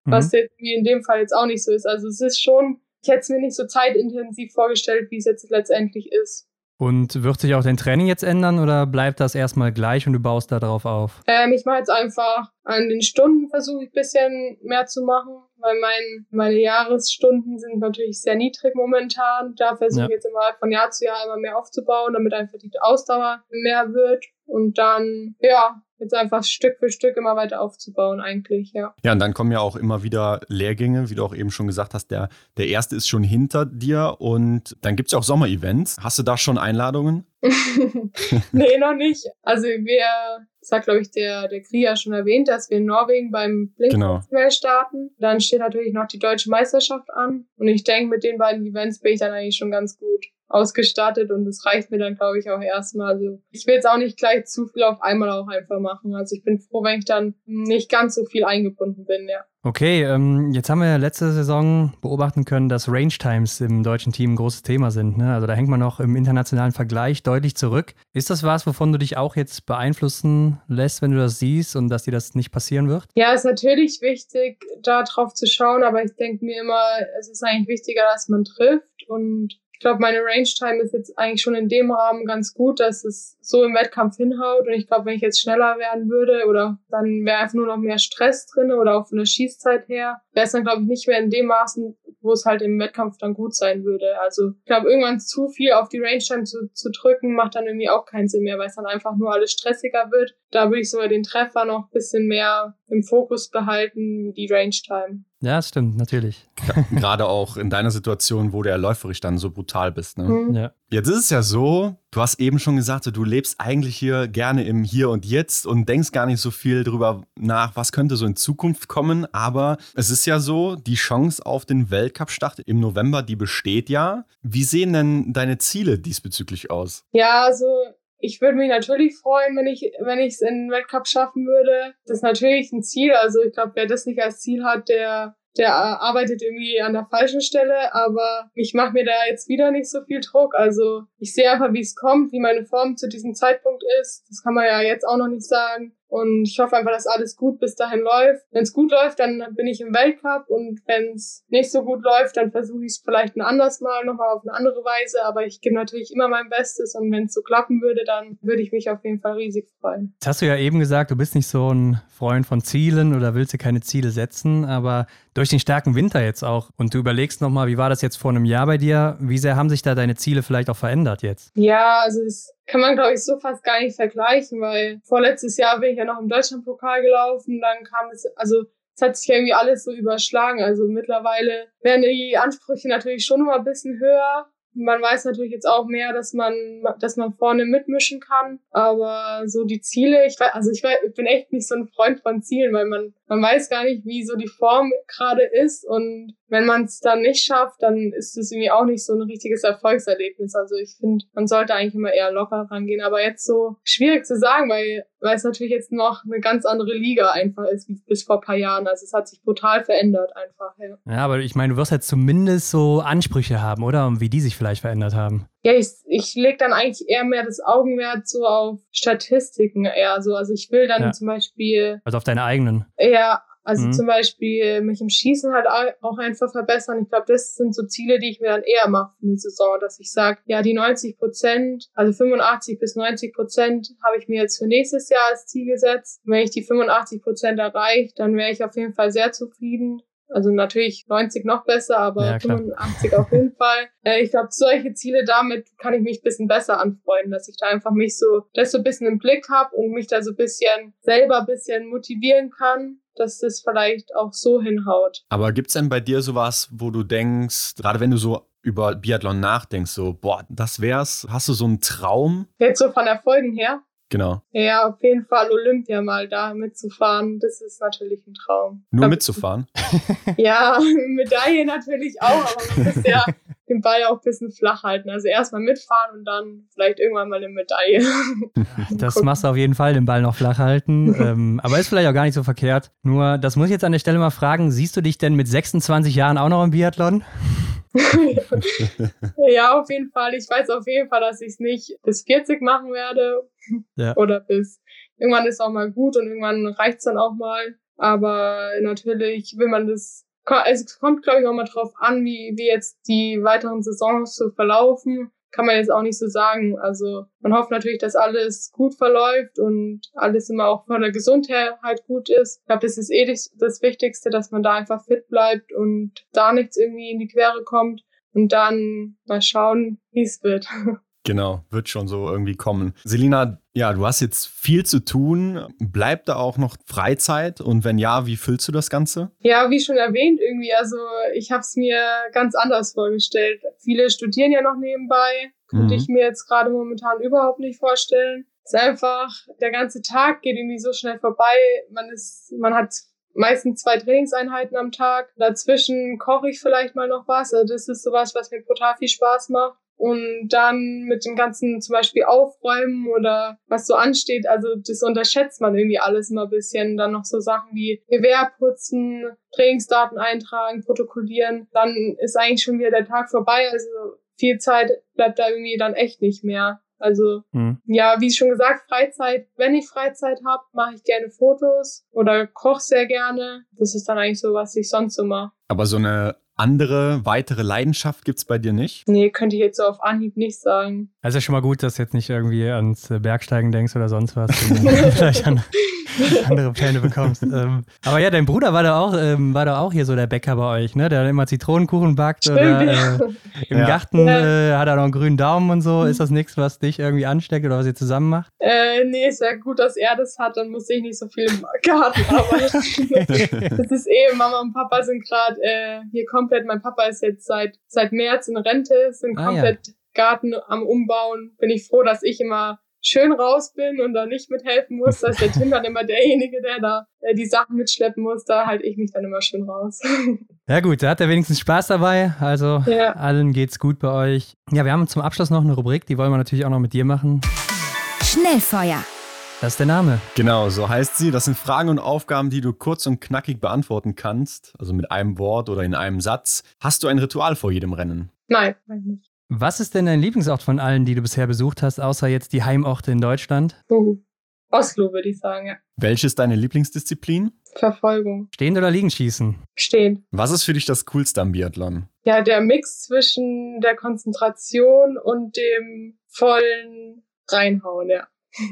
S4: Mhm. Was jetzt wie in dem Fall jetzt auch nicht so ist. Also es ist schon, ich hätte es mir nicht so zeitintensiv vorgestellt, wie es jetzt letztendlich ist.
S2: Und wird sich auch dein Training jetzt ändern oder bleibt das erstmal gleich und du baust da drauf auf?
S4: Ähm, ich mache jetzt einfach an den Stunden versuche ich ein bisschen mehr zu machen, weil mein, meine Jahresstunden sind natürlich sehr niedrig momentan. Da versuche ja. ich jetzt immer von Jahr zu Jahr immer mehr aufzubauen, damit einfach die Ausdauer mehr wird. Und dann, ja, jetzt einfach Stück für Stück immer weiter aufzubauen eigentlich, ja.
S3: Ja, und dann kommen ja auch immer wieder Lehrgänge, wie du auch eben schon gesagt hast, der, der erste ist schon hinter dir und dann gibt es ja auch Sommerevents. Hast du da schon Einladungen? (laughs) (laughs)
S4: nee, noch nicht. Also wir, das hat glaube ich der, der Kria schon erwähnt, dass wir in Norwegen beim Blink genau. starten. Dann steht natürlich noch die deutsche Meisterschaft an und ich denke, mit den beiden Events bin ich dann eigentlich schon ganz gut ausgestattet und das reicht mir dann, glaube ich, auch erstmal. Also ich will jetzt auch nicht gleich zu viel auf einmal auch einfach machen. Also ich bin froh, wenn ich dann nicht ganz so viel eingebunden bin, ja.
S2: Okay, ähm, jetzt haben wir letzte Saison beobachten können, dass Range Times im deutschen Team ein großes Thema sind. Ne? Also da hängt man noch im internationalen Vergleich deutlich zurück. Ist das was, wovon du dich auch jetzt beeinflussen lässt, wenn du das siehst und dass dir das nicht passieren wird?
S4: Ja, ist natürlich wichtig, da drauf zu schauen, aber ich denke mir immer, es ist eigentlich wichtiger, dass man trifft und ich glaube, meine Range Time ist jetzt eigentlich schon in dem Rahmen ganz gut, dass es so im Wettkampf hinhaut. Und ich glaube, wenn ich jetzt schneller werden würde oder dann wäre einfach nur noch mehr Stress drin oder auch von der Schießzeit her, wäre es dann, glaube ich, nicht mehr in dem Maßen, wo es halt im Wettkampf dann gut sein würde. Also ich glaube, irgendwann zu viel auf die Range Time zu, zu drücken, macht dann irgendwie auch keinen Sinn mehr, weil es dann einfach nur alles stressiger wird. Da würde ich sogar den Treffer noch ein bisschen mehr im Fokus behalten wie die Range Time.
S2: Ja, das stimmt, natürlich.
S3: Gerade auch in deiner Situation, wo du ja läuferisch dann so brutal bist. Ne? Mhm. Ja. Jetzt ist es ja so, du hast eben schon gesagt, du lebst eigentlich hier gerne im Hier und Jetzt und denkst gar nicht so viel drüber nach, was könnte so in Zukunft kommen. Aber es ist ja so, die Chance auf den Weltcup-Start im November, die besteht ja. Wie sehen denn deine Ziele diesbezüglich aus?
S4: Ja, also ich würde mich natürlich freuen, wenn ich wenn ich es in Weltcup schaffen würde. Das ist natürlich ein Ziel. Also ich glaube, wer das nicht als Ziel hat, der der arbeitet irgendwie an der falschen Stelle, aber ich mache mir da jetzt wieder nicht so viel Druck. Also ich sehe einfach, wie es kommt, wie meine Form zu diesem Zeitpunkt ist. Das kann man ja jetzt auch noch nicht sagen. Und ich hoffe einfach, dass alles gut bis dahin läuft. Wenn es gut läuft, dann bin ich im Weltcup. Und wenn es nicht so gut läuft, dann versuche ich es vielleicht ein anderes Mal nochmal auf eine andere Weise. Aber ich gebe natürlich immer mein Bestes. Und wenn es so klappen würde, dann würde ich mich auf jeden Fall riesig freuen.
S2: Jetzt hast du ja eben gesagt, du bist nicht so ein Freund von Zielen oder willst dir keine Ziele setzen. Aber durch den starken Winter jetzt auch. Und du überlegst nochmal, wie war das jetzt vor einem Jahr bei dir? Wie sehr haben sich da deine Ziele vielleicht auch verändert jetzt?
S4: Ja, also es kann man, glaube ich, so fast gar nicht vergleichen, weil vorletztes Jahr bin ich ja noch im Deutschlandpokal gelaufen, dann kam es, also es hat sich irgendwie alles so überschlagen. Also mittlerweile werden die Ansprüche natürlich schon immer ein bisschen höher. man weiß natürlich jetzt auch mehr, dass man, dass man vorne mitmischen kann. Aber so die Ziele, ich weiß, also ich, weiß, ich bin echt nicht so ein Freund von Zielen, weil man, man weiß gar nicht, wie so die Form gerade ist. Und wenn man es dann nicht schafft, dann ist es irgendwie auch nicht so ein richtiges Erfolgserlebnis. Also ich finde, man sollte eigentlich immer eher locker rangehen. Aber jetzt so schwierig zu sagen, weil, weil es natürlich jetzt noch eine ganz andere Liga einfach ist, wie bis vor paar Jahren. Also es hat sich brutal verändert einfach. Ja,
S2: ja aber ich meine, du wirst jetzt zumindest so Ansprüche haben, oder? Und wie die sich vielleicht verändert haben.
S4: Ja, ich, ich lege dann eigentlich eher mehr das Augenmerk so auf Statistiken eher so. Also ich will dann ja. zum Beispiel.
S2: Also auf deine eigenen.
S4: Ja, also mhm. zum Beispiel mich im Schießen halt auch einfach verbessern. Ich glaube, das sind so Ziele, die ich mir dann eher mache für eine Saison, dass ich sage, ja, die 90 Prozent, also 85 bis 90 Prozent habe ich mir jetzt für nächstes Jahr als Ziel gesetzt. Und wenn ich die 85 Prozent erreiche, dann wäre ich auf jeden Fall sehr zufrieden. Also natürlich 90 noch besser, aber ja, 85 auf jeden (laughs) Fall. Äh, ich glaube, solche Ziele damit kann ich mich bisschen besser anfreunden, dass ich da einfach mich so, das so ein bisschen im Blick habe und mich da so ein bisschen selber ein bisschen motivieren kann, dass das vielleicht auch so hinhaut.
S3: Aber gibt's denn bei dir sowas, wo du denkst, gerade wenn du so über Biathlon nachdenkst, so, boah, das wär's, hast du so einen Traum?
S4: Jetzt so von Erfolgen her?
S3: Genau.
S4: Ja, auf jeden Fall Olympia mal da mitzufahren, das ist natürlich ein Traum.
S3: Nur aber, mitzufahren? (laughs)
S4: Ja, Medaille natürlich auch, aber man muss ja (laughs) den Ball auch ein bisschen flach halten. Also erstmal mitfahren und dann vielleicht irgendwann mal eine Medaille. (laughs)
S2: das machst du auf jeden Fall, den Ball noch flach halten. ähm, aber ist vielleicht auch gar nicht so verkehrt. Nur, das muss ich jetzt an der Stelle mal fragen, siehst du dich denn mit 26 Jahren auch noch im Biathlon? (laughs)
S4: ja, auf jeden Fall. Ich weiß auf jeden Fall, dass ich es nicht bis 40 machen werde. Ja. (laughs) Oder bis irgendwann ist auch mal gut und irgendwann reicht es dann auch mal. Aber natürlich will man das, es kommt, glaube ich, auch mal drauf an, wie, wie jetzt die weiteren Saisons so verlaufen. Kann man jetzt auch nicht so sagen. Also man hofft natürlich, dass alles gut verläuft und alles immer auch von der Gesundheit halt gut ist. Ich glaube, das ist eh das Wichtigste, dass man da einfach fit bleibt und da nichts irgendwie in die Quere kommt und dann mal schauen, wie es wird. (laughs)
S3: Genau, wird schon so irgendwie kommen. Selina, ja, du hast jetzt viel zu tun. Bleibt da auch noch Freizeit? Und wenn ja, wie füllst du das Ganze?
S4: Ja, wie schon erwähnt, irgendwie, also ich habe es mir ganz anders vorgestellt. Viele studieren ja noch nebenbei. Könnte mhm. ich mir jetzt gerade momentan überhaupt nicht vorstellen. Es ist einfach, der ganze Tag geht irgendwie so schnell vorbei. Man ist, man hat meistens zwei Trainingseinheiten am Tag. Dazwischen koche ich vielleicht mal noch was. Also das ist sowas, was mir total viel Spaß macht und dann mit dem ganzen zum Beispiel aufräumen oder was so ansteht, also das unterschätzt man irgendwie alles immer ein bisschen. Dann noch so Sachen wie Gewehr putzen, Trainingsdaten eintragen, protokollieren. Dann ist eigentlich schon wieder der Tag vorbei. Also viel Zeit bleibt da irgendwie dann echt nicht mehr. Also mhm. ja, wie schon gesagt, Freizeit. Wenn ich Freizeit habe, mache ich gerne Fotos oder koche sehr gerne. Das ist dann eigentlich so, was ich sonst so mache.
S3: Aber so eine andere, weitere Leidenschaft gibt es bei dir nicht?
S4: Nee, könnte ich jetzt so auf Anhieb nicht sagen.
S2: Also ist ja schon mal gut, dass du jetzt nicht irgendwie ans Bergsteigen denkst oder sonst was. (laughs) vielleicht an (laughs) andere Pläne bekommst. ähm, aber ja, dein Bruder war da auch, ähm, war da auch hier so der Bäcker bei euch, ne? Der immer Zitronenkuchen backt Stimmt, oder äh, im ja. Garten äh, hat er noch einen grünen Daumen und so. Ist das nichts, was dich irgendwie ansteckt oder was ihr zusammen macht?
S4: Äh, nee, ist ja gut, dass er das hat, dann muss ich nicht so viel im Garten arbeiten. (laughs) das ist eh, Mama und Papa sind gerade äh, hier komplett, mein Papa ist jetzt seit, seit März in Rente, sind ah, komplett ja. Garten am Umbauen. Bin ich froh, dass ich immer schön raus bin und da nicht mithelfen muss. Da ist der Tim dann immer derjenige, der da äh, die Sachen mitschleppen muss. Da halte ich mich dann immer schön raus. (laughs)
S2: Ja gut, da hat er wenigstens Spaß dabei. Also ja. allen geht's gut bei euch. Ja, wir haben zum Abschluss noch eine Rubrik, die wollen wir natürlich auch noch mit dir machen.
S1: Schnellfeuer.
S2: Das ist der Name.
S3: Genau, so heißt sie. Das sind Fragen und Aufgaben, die du kurz und knackig beantworten kannst, also mit einem Wort oder in einem Satz. Hast du ein Ritual vor jedem Rennen?
S4: Nein, nein nicht.
S2: Was ist denn dein Lieblingsort von allen, die du bisher besucht hast, außer jetzt die Heimorte in Deutschland?
S4: Uh, Oslo, würde ich sagen, ja.
S3: Welche ist deine Lieblingsdisziplin?
S4: Verfolgung.
S2: Stehen oder liegen schießen?
S4: Stehen.
S3: Was ist für dich das Coolste am Biathlon?
S4: Ja, der Mix zwischen der Konzentration und dem vollen Reinhauen, ja. (laughs)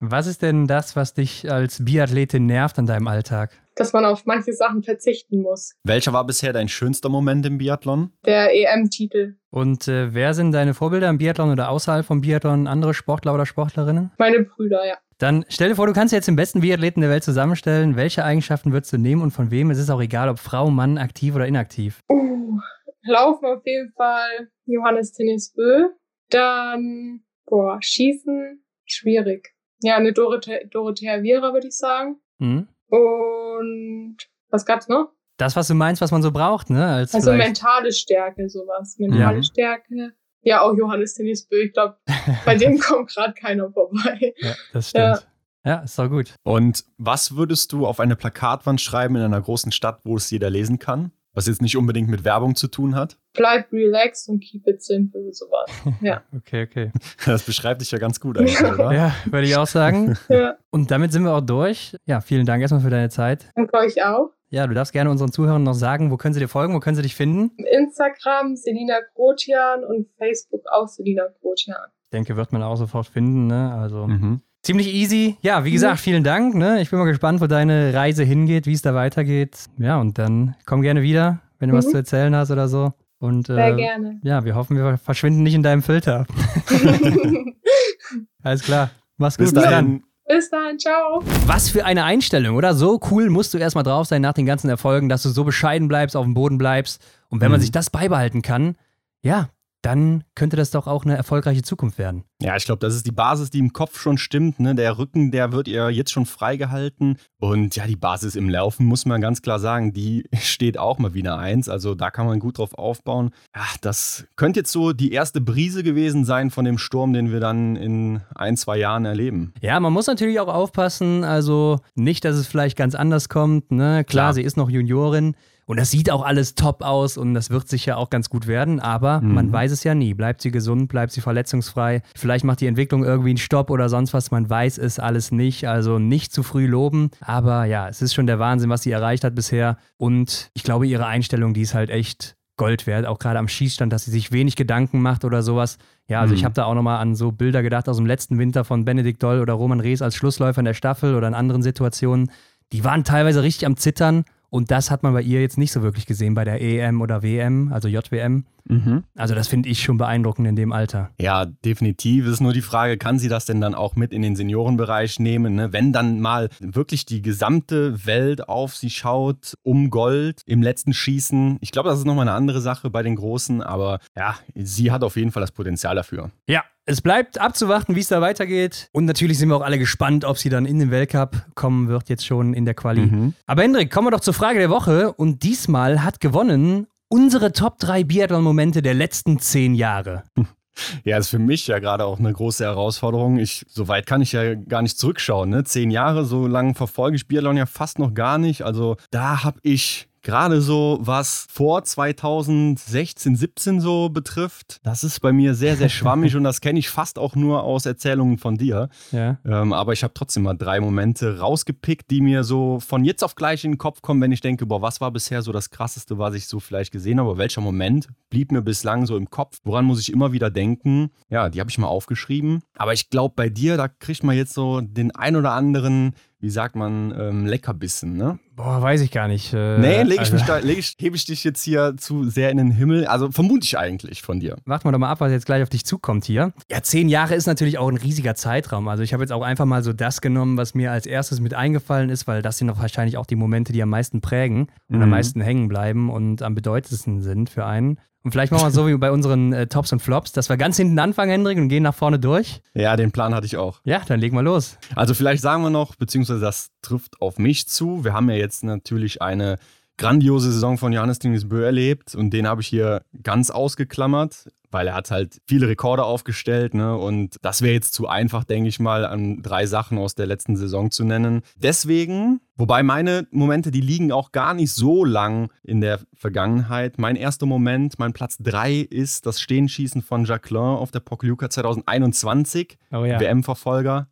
S2: Was ist denn das, was dich als Biathletin nervt an deinem Alltag?
S4: Dass man auf manche Sachen verzichten muss.
S3: Welcher war bisher dein schönster Moment im Biathlon?
S4: Der EM-Titel.
S2: Und äh, wer sind deine Vorbilder im Biathlon oder außerhalb vom Biathlon? Andere Sportler oder Sportlerinnen?
S4: Meine Brüder, ja.
S2: Dann stell dir vor, du kannst jetzt den besten Biathleten der Welt zusammenstellen. Welche Eigenschaften würdest du nehmen und von wem? Es ist auch egal, ob Frau, Mann, aktiv oder inaktiv.
S4: Uh, Laufen auf jeden Fall Johannes Tennis Bö. Dann, boah, Schießen, schwierig. Ja, eine Dorothea, Dorothea Viera, würde ich sagen.
S2: Mhm.
S4: Und was gab's noch?
S2: Das, was du meinst, was man so braucht, ne? Als
S4: Also
S2: vielleicht-
S4: mentale Stärke, sowas. Mentale
S2: Ja.
S4: Stärke. Ja, auch Johannes Tennis Bö. Ich glaube, (laughs) bei dem kommt gerade keiner vorbei.
S2: Ja, das stimmt. Ja. ist doch gut.
S3: Und was würdest du auf eine Plakatwand schreiben in einer großen Stadt, wo es jeder lesen kann? Was jetzt nicht unbedingt mit Werbung zu tun hat?
S4: Bleib relaxed und keep it simple, sowas. (laughs) Ja.
S2: Okay, okay.
S3: Das beschreibt dich ja ganz gut eigentlich, oder?
S2: Ja, würde ich auch sagen. (laughs)
S4: ja.
S2: Und damit sind wir auch durch. Ja, vielen Dank erstmal für deine Zeit.
S4: Und euch auch.
S2: Ja, du darfst gerne unseren Zuhörern noch sagen, wo können sie dir folgen, wo können sie dich finden?
S4: Instagram Selina Grotian und Facebook auch Selina Grotian.
S2: Ich denke, wird man auch sofort finden, ne? Also
S3: Mhm.
S2: Ziemlich easy. Ja, wie gesagt, vielen Dank, ne? Ich bin mal gespannt, wo deine Reise hingeht, wie es da weitergeht. Ja, und dann komm gerne wieder, wenn du was
S4: Mhm.
S2: zu erzählen hast oder so. Und
S4: Sehr
S2: äh,
S4: gerne.
S2: ja, wir hoffen, wir verschwinden nicht in deinem Filter. (laughs) (laughs) Alles klar. Mach's gut.
S3: Bis
S2: dann.
S4: Bis dann, ciao.
S2: Was für eine Einstellung, oder? So cool musst du erstmal drauf sein nach den ganzen Erfolgen, dass du so bescheiden bleibst, auf dem Boden bleibst. Und wenn man
S3: Mhm.
S2: sich das beibehalten kann, ja, dann könnte das doch auch eine erfolgreiche Zukunft werden.
S3: Ja, ich glaube, das ist die Basis, die im Kopf schon stimmt. Ne? Der Rücken, der wird ihr jetzt schon freigehalten. Und ja, die Basis im Laufen, muss man ganz klar sagen, die (laughs) steht auch mal wieder eins. Also da kann man gut drauf aufbauen. Ja, das könnte jetzt so die erste Brise gewesen sein von dem Sturm, den wir dann in ein, zwei Jahren erleben.
S2: Ja, man muss natürlich auch aufpassen, also nicht, dass es vielleicht ganz anders kommt. Ne? Klar,
S3: Klar.
S2: sie ist noch Juniorin und das sieht auch alles top aus und das wird sicher auch ganz gut werden, aber
S3: Mhm.
S2: man weiß es ja nie. Bleibt sie gesund, bleibt sie verletzungsfrei, vielleicht macht die Entwicklung irgendwie einen Stopp oder sonst was, man weiß es alles nicht, also nicht zu früh loben, aber ja, es ist schon der Wahnsinn, was sie erreicht hat bisher und ich glaube, ihre Einstellung, die ist halt echt Gold wert, auch gerade am Schießstand, dass sie sich wenig Gedanken macht oder sowas. Ja, also
S3: Mhm.
S2: ich habe da auch nochmal an so Bilder gedacht aus dem letzten Winter von Benedikt Doll oder Roman Rees als Schlussläufer in der Staffel oder in anderen Situationen. Die waren teilweise richtig am Zittern und das hat man bei ihr jetzt nicht so wirklich gesehen bei der EM oder WM, also JWM. Also das finde ich schon beeindruckend in dem Alter.
S3: Ja, definitiv. Es ist nur die Frage, kann sie das denn dann auch mit in den Seniorenbereich nehmen? Ne? Wenn dann mal wirklich die gesamte Welt auf sie schaut, um Gold im letzten Schießen. Ich glaube, das ist nochmal eine andere Sache bei den Großen, aber ja, sie hat auf jeden Fall das Potenzial dafür.
S2: Ja, es bleibt abzuwarten, wie es da weitergeht. Und natürlich sind wir auch alle gespannt, ob sie dann in den Weltcup kommen wird, jetzt schon in der Quali.
S3: Mhm.
S2: Aber Hendrik, kommen wir doch zur Frage der Woche. Und diesmal hat gewonnen unsere Top 3 Biathlon-Momente der letzten zehn Jahre.
S3: Ja, ist für mich ja gerade auch eine große Herausforderung. Ich, so weit kann ich ja gar nicht zurückschauen. Ne? Zehn Jahre, so lange verfolge ich Biathlon ja fast noch gar nicht. Also da habe ich gerade so, was vor 2016, 17 so betrifft, das ist bei mir sehr, sehr schwammig und das kenne ich fast auch nur aus Erzählungen von dir.
S2: Ja.
S3: Ähm, aber ich habe trotzdem mal drei Momente rausgepickt, die mir so von jetzt auf gleich in den Kopf kommen, wenn ich denke, boah, was war bisher so das Krasseste, was ich so vielleicht gesehen habe? Welcher Moment blieb mir bislang so im Kopf? Woran muss ich immer wieder denken? Ja, die habe ich mal aufgeschrieben. Aber ich glaube, bei dir, da kriegt man jetzt so den ein oder anderen, wie sagt man, ähm, Leckerbissen, ne?
S2: Boah, weiß ich gar nicht. Äh,
S3: Nee, leg ich
S2: also,
S3: mich da, leg ich, hebe ich dich jetzt hier zu sehr in den Himmel. Also vermute ich eigentlich von dir.
S2: Warten wir doch mal ab, was jetzt gleich auf dich zukommt hier. Ja, zehn Jahre ist natürlich auch ein riesiger Zeitraum. Also ich habe jetzt auch einfach mal so das genommen, was mir als erstes mit eingefallen ist, weil das sind doch wahrscheinlich auch die Momente, die am meisten prägen und am
S3: Mhm.
S2: meisten hängen bleiben und am bedeutendsten sind für einen. Und vielleicht machen wir es so wie bei unseren äh, Tops und Flops, dass wir ganz hinten anfangen, Hendrik, und gehen nach vorne durch.
S3: Ja, den Plan hatte ich auch.
S2: Ja, dann legen wir los.
S3: Also vielleicht sagen wir noch, beziehungsweise das trifft auf mich zu. Wir haben ja jetzt natürlich eine grandiose Saison von Johannes Dingesbö erlebt und den habe ich hier ganz ausgeklammert, weil er hat halt viele Rekorde aufgestellt ne? und das wäre jetzt zu einfach, denke ich mal, an drei Sachen aus der letzten Saison zu nennen. Deswegen, wobei meine Momente, die liegen auch gar nicht so lang in der Vergangenheit. Mein erster Moment, mein Platz drei ist das Stehenschießen von Jacqueline auf der Pokljuka 2021,
S2: Oh ja.
S3: WM-Verfolger.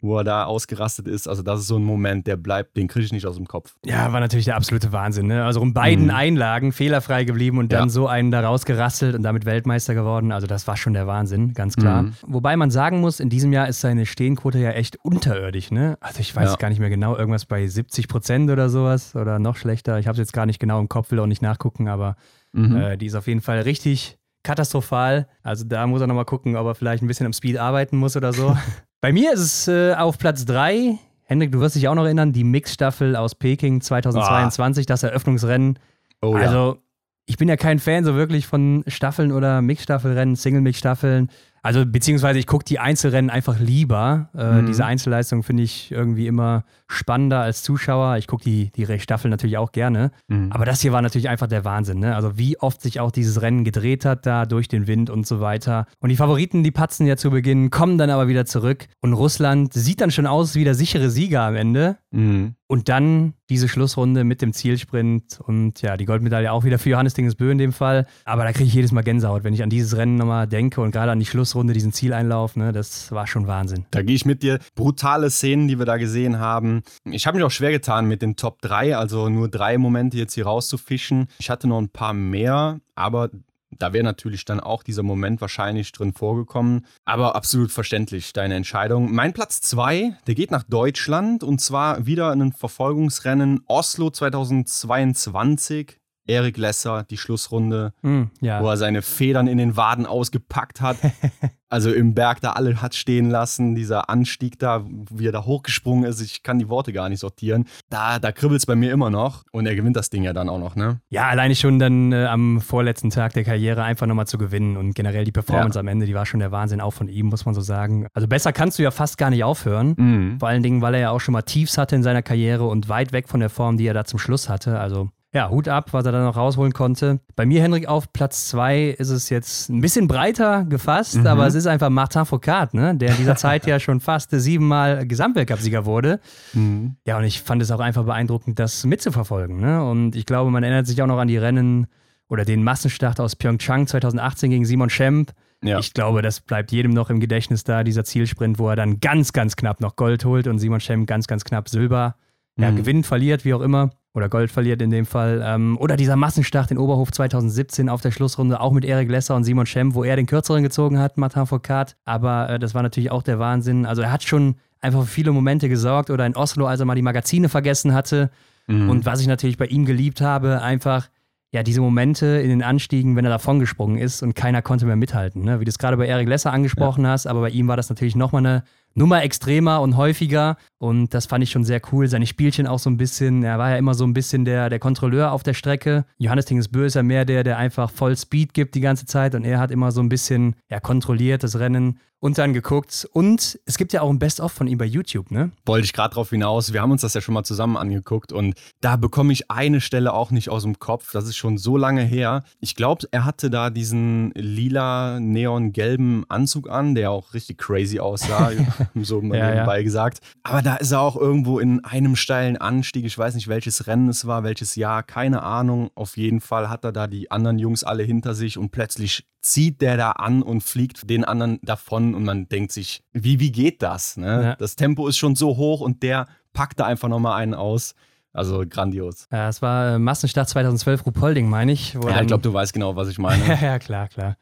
S3: Wo er da ausgerastet ist. Also das ist so ein Moment, der bleibt, den kriege ich nicht aus dem Kopf.
S2: Ja, war natürlich der absolute Wahnsinn. Ne? Also um beiden
S3: Mhm.
S2: Einlagen fehlerfrei geblieben und dann
S3: Ja.
S2: so einen da rausgerasselt und damit Weltmeister geworden. Also das war schon der Wahnsinn, ganz klar.
S3: Mhm.
S2: Wobei man sagen muss, in diesem Jahr ist seine Stehenquote ja echt unterirdisch. Ne? Also ich weiß
S3: Ja.
S2: gar nicht mehr genau, irgendwas bei 70 Prozent oder sowas oder noch schlechter. Ich habe es jetzt gar nicht genau im Kopf, will auch nicht nachgucken, aber
S3: Mhm.
S2: äh, die ist auf jeden Fall richtig katastrophal. Also da muss er nochmal gucken, ob er vielleicht ein bisschen am Speed arbeiten muss oder so. (laughs) Bei mir ist es äh, auf Platz 3. Hendrik, du wirst dich auch noch erinnern, die Mixstaffel aus Peking 2022, das Eröffnungsrennen.
S3: oh ja.
S2: Also, ich bin ja kein Fan so wirklich von Staffeln oder Mixstaffelrennen, Single-Mix-Staffeln. Also beziehungsweise ich gucke die Einzelrennen einfach lieber. Äh, mhm. Diese Einzelleistung finde ich irgendwie immer spannender als Zuschauer. Ich gucke die, die Staffel natürlich auch gerne. Mhm. Aber das hier war natürlich einfach der Wahnsinn. Ne? Also wie oft sich auch dieses Rennen gedreht hat da durch den Wind und so weiter. Und die Favoriten, die patzen ja zu Beginn, kommen dann aber wieder zurück. Und Russland sieht dann schon aus wie der sichere Sieger am Ende. Mhm. Und dann diese Schlussrunde mit dem Zielsprint und ja, die Goldmedaille auch wieder für Johannes Dingesbö in dem Fall. Aber da kriege ich jedes Mal Gänsehaut, wenn ich an dieses Rennen nochmal denke und gerade an die Schlussrunde, diesen Zieleinlauf. Ne, das war schon Wahnsinn.
S3: Da gehe ich mit dir. Brutale Szenen, die wir da gesehen haben. Ich habe mich auch schwer getan mit den Top 3, also nur drei Momente jetzt hier rauszufischen. Ich hatte noch ein paar mehr, aber da wäre natürlich dann auch dieser Moment wahrscheinlich drin vorgekommen. Aber absolut verständlich, deine Entscheidung. Mein Platz 2, der geht nach Deutschland und zwar wieder ein Verfolgungsrennen Oslo 2022. Erik Lesser, die Schlussrunde, mm, ja. wo er seine Federn in den Waden ausgepackt hat. (laughs) also im Berg da alle hat stehen lassen, dieser Anstieg da, wie er da hochgesprungen ist, ich kann die Worte gar nicht sortieren. Da, da kribbelt es bei mir immer noch und er gewinnt das Ding ja dann auch noch, ne?
S2: Ja, alleine schon dann äh, am vorletzten Tag der Karriere einfach nochmal zu gewinnen und generell die Performance ja. am Ende, die war schon der Wahnsinn, auch von ihm, muss man so sagen. Also besser kannst du ja fast gar nicht aufhören, mhm. vor allen Dingen, weil er ja auch schon mal Tiefs hatte in seiner Karriere und weit weg von der Form, die er da zum Schluss hatte. Also ja, Hut ab, was er da noch rausholen konnte. Bei mir, Henrik, auf Platz 2 ist es jetzt ein bisschen breiter gefasst, mhm. aber es ist einfach Martin Foucault, ne? der in dieser Zeit ja schon fast siebenmal Gesamtweltcupsieger wurde. Mhm. Ja, und ich fand es auch einfach beeindruckend, das mitzuverfolgen. Ne? Und ich glaube, man erinnert sich auch noch an die Rennen oder den Massenstart aus Pyeongchang 2018 gegen Simon Schemp. Ja. Ich glaube, das bleibt jedem noch im Gedächtnis da, dieser Zielsprint, wo er dann ganz, ganz knapp noch Gold holt und Simon Schemp ganz, ganz knapp Silber. Ja, mhm. gewinnt, verliert, wie auch immer oder Gold verliert in dem Fall. Ähm, oder dieser Massenstart in Oberhof 2017 auf der Schlussrunde, auch mit Erik Lesser und Simon Schemm, wo er den kürzeren gezogen hat, Martin Foucault. Aber äh, das war natürlich auch der Wahnsinn. Also er hat schon einfach für viele Momente gesorgt oder in Oslo, als er mal die Magazine vergessen hatte. Mhm. Und was ich natürlich bei ihm geliebt habe, einfach ja, diese Momente in den Anstiegen, wenn er davongesprungen ist und keiner konnte mehr mithalten. Ne? Wie du es gerade bei Erik Lesser angesprochen ja. hast, aber bei ihm war das natürlich nochmal eine Nummer extremer und häufiger. Und das fand ich schon sehr cool. Seine Spielchen auch so ein bisschen, er war ja immer so ein bisschen der, der Kontrolleur auf der Strecke. Johannes Tingesbö ist ja mehr der, der einfach voll Speed gibt die ganze Zeit und er hat immer so ein bisschen ja, kontrolliert das Rennen und dann geguckt. Und es gibt ja auch ein Best-of von ihm bei YouTube, ne?
S3: Wollte ich gerade drauf hinaus. Wir haben uns das ja schon mal zusammen angeguckt und da bekomme ich eine Stelle auch nicht aus dem Kopf. Das ist schon so lange her. Ich glaube, er hatte da diesen lila, neongelben Anzug an, der auch richtig crazy aussah, (laughs) (laughs) so mal ja, nebenbei ja. gesagt. Aber da ist er auch irgendwo in einem steilen Anstieg. Ich weiß nicht, welches Rennen es war, welches Jahr, keine Ahnung. Auf jeden Fall hat er da die anderen Jungs alle hinter sich und plötzlich zieht der da an und fliegt den anderen davon und man denkt sich, wie, wie geht das? Ne? Ja. Das Tempo ist schon so hoch und der packt da einfach nochmal einen aus. Also grandios.
S2: Ja, es war äh, Massenstart 2012 Rupolding, meine ich.
S3: ja, ich glaube, du weißt genau, was ich meine. (laughs)
S2: ja, klar, klar.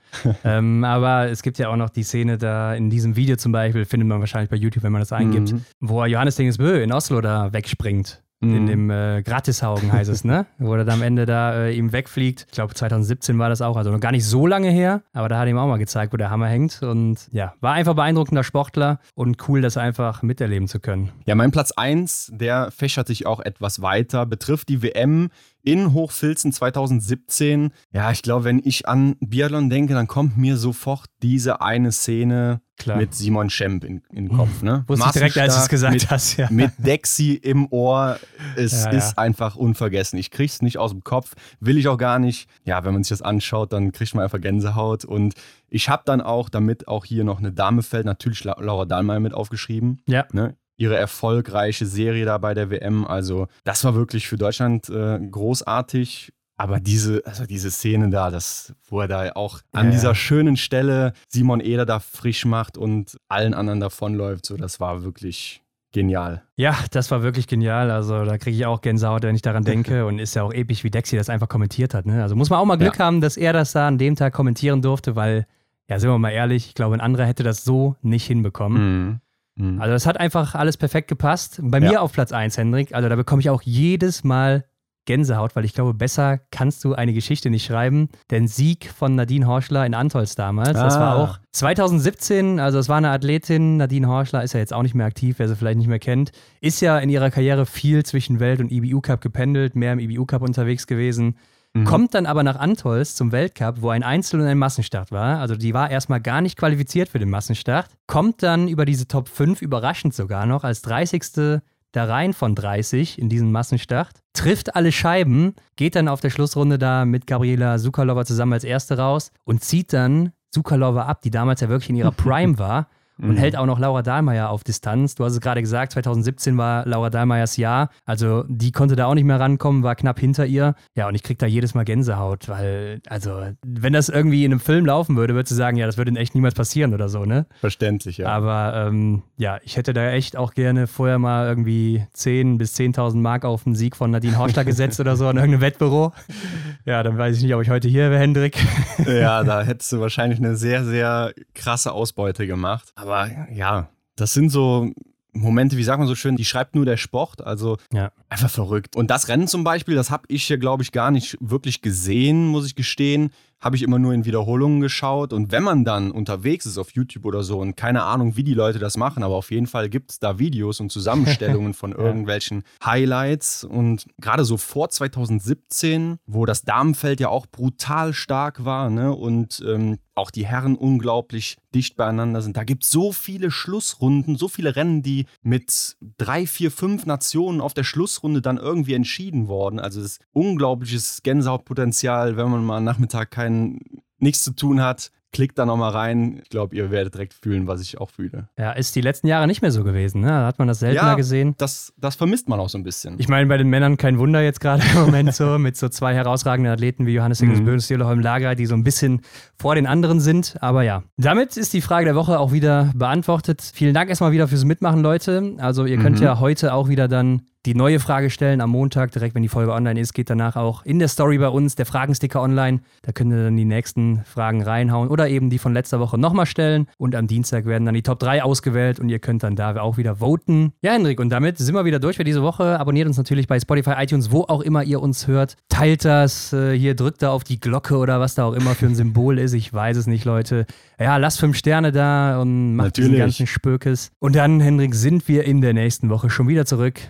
S2: ähm, aber es gibt ja auch noch die Szene da in diesem Video zum Beispiel, findet man wahrscheinlich bei YouTube, wenn man das eingibt, mhm. wo Johannes Dingesbö in Oslo da wegspringt. In mhm. dem äh, Gratishaugen heißt es, ne? Wo er dann am Ende da äh, ihm wegfliegt. Ich glaube, 2017 war das auch, also noch gar nicht so lange her, aber da hat er ihm auch mal gezeigt, wo der Hammer hängt. Und ja, war einfach beeindruckender Sportler und cool, das einfach miterleben zu können.
S3: Ja, mein Platz 1, der fächert sich auch etwas weiter, betrifft die WM in Hochfilzen 2017. Ja, ich glaube, wenn ich an Biathlon denke, dann kommt mir sofort diese eine Szene Klar. mit Simon Schemp in, in den Kopf. Ne?
S2: Wusste ich direkt, als du es gesagt
S3: mit,
S2: hast. Ja.
S3: Mit Dexy im Ohr. Es ja, ist ja. einfach unvergessen. Ich krieg's nicht aus dem Kopf, will ich auch gar nicht. Ja, wenn man sich das anschaut, dann kriegt man einfach Gänsehaut. Und ich habe dann auch, damit auch hier noch eine Dame fällt, natürlich Laura Dahlmeier mit aufgeschrieben. Ja. Ne? Ihre erfolgreiche Serie da bei der WM. Also das war wirklich für Deutschland äh, großartig. Aber diese, also diese Szene da, das, wo er da auch an ja, dieser schönen Stelle Simon Eder da frisch macht und allen anderen davonläuft, so das war wirklich genial.
S2: Ja, das war wirklich genial. Also da kriege ich auch Gänsehaut, wenn ich daran (laughs) denke. und ist ja auch episch, wie Dexy das einfach kommentiert hat. Ne? Also muss man auch mal Glück ja. haben, dass er das da an dem Tag kommentieren durfte, weil, ja, sind wir mal ehrlich, ich glaube, ein anderer hätte das so nicht hinbekommen. Mhm. Mhm. Also es hat einfach alles perfekt gepasst. Bei ja. mir auf Platz 1, Hendrik, also da bekomme ich auch jedes Mal Gänsehaut, weil ich glaube, besser kannst du eine Geschichte nicht schreiben. Den Sieg von Nadine Horschler in Antolz damals, ah. das war ah. auch 2017, also es war eine Athletin, Nadine Horschler ist ja jetzt auch nicht mehr aktiv, wer sie vielleicht nicht mehr kennt, ist ja in ihrer Karriere viel zwischen Welt und IBU Cup gependelt, mehr im IBU Cup unterwegs gewesen. Mhm. kommt dann aber nach Antolz zum Weltcup, wo ein Einzel- und ein Massenstart war. Also die war erstmal gar nicht qualifiziert für den Massenstart. Kommt dann über diese Top 5, überraschend sogar noch, als 30 da rein von 30 in diesen Massenstart, trifft alle Scheiben, geht dann auf der Schlussrunde da mit Gabriela Sukalova zusammen als Erste raus und zieht dann Sukalova ab, die damals ja wirklich in ihrer (laughs) Prime war und mhm. hält auch noch Laura Dahlmeier auf Distanz. Du hast es gerade gesagt, 2017 war Laura Dahlmeiers Jahr. Also die konnte da auch nicht mehr rankommen, war knapp hinter ihr. Ja, und ich krieg da jedes Mal Gänsehaut, weil, also, wenn das irgendwie in einem Film laufen würde, würdest du sagen, ja, das würde in echt niemals passieren oder so, ne?
S3: Verständlich, ja.
S2: Aber ähm, ja, ich hätte da echt auch gerne vorher mal irgendwie 10 bis 10.000 Mark auf den Sieg von Nadine Horster gesetzt oder so in irgendeinem Wettbüro. (laughs) Ja, dann weiß ich nicht, ob ich heute hier wäre, Hendrik. (laughs)
S3: Ja, da (laughs) hättest du wahrscheinlich eine sehr, sehr krasse Ausbeute gemacht. Aber ja, das sind so Momente, wie sagt man so schön, die schreibt nur der Sport, also ja. einfach verrückt. Und das Rennen zum Beispiel, das habe ich hier, glaube ich, gar nicht wirklich gesehen, muss ich gestehen habe ich immer nur in Wiederholungen geschaut. Und wenn man dann unterwegs ist auf YouTube oder so und keine Ahnung, wie die Leute das machen, aber auf jeden Fall gibt es da Videos und Zusammenstellungen von (laughs) irgendwelchen Highlights. Und gerade so vor 2017, wo das Damenfeld ja auch brutal stark war ne? und ähm, auch die Herren unglaublich dicht beieinander sind. Da gibt es so viele Schlussrunden, so viele Rennen, die mit drei, vier, fünf Nationen auf der Schlussrunde dann irgendwie entschieden wurden. Also das ist unglaubliches Gänsehautpotenzial, wenn man mal am Nachmittag kein kein, nichts zu tun hat, klickt da nochmal rein. Ich glaube, ihr werdet direkt fühlen, was ich auch fühle.
S2: Ja, ist die letzten Jahre nicht mehr so gewesen. Ne? Da hat man das seltener ja, gesehen.
S3: Das, das vermisst man auch so ein bisschen.
S2: Ich meine, bei den Männern kein Wunder jetzt gerade im Moment so, mit so zwei herausragenden Athleten wie Johannes Ingels mhm. Böhns, Holm Lager, die so ein bisschen vor den anderen sind. Aber ja, damit ist die Frage der Woche auch wieder beantwortet. Vielen Dank erstmal wieder fürs Mitmachen, Leute. Also ihr könnt mhm. ja heute auch wieder dann die neue Frage stellen am Montag, direkt wenn die Folge online ist, geht danach auch in der Story bei uns, der Fragensticker online. Da könnt ihr dann die nächsten Fragen reinhauen oder eben die von letzter Woche nochmal stellen. Und am Dienstag werden dann die Top 3 ausgewählt und ihr könnt dann da auch wieder voten. Ja, Hendrik, und damit sind wir wieder durch für diese Woche. Abonniert uns natürlich bei Spotify, iTunes, wo auch immer ihr uns hört. Teilt das, äh, hier drückt da auf die Glocke oder was da auch immer für ein Symbol ist. Ich weiß es nicht, Leute. Ja, lasst fünf Sterne da und macht natürlich. diesen ganzen Spökes. Und dann, Hendrik, sind wir in der nächsten Woche schon wieder zurück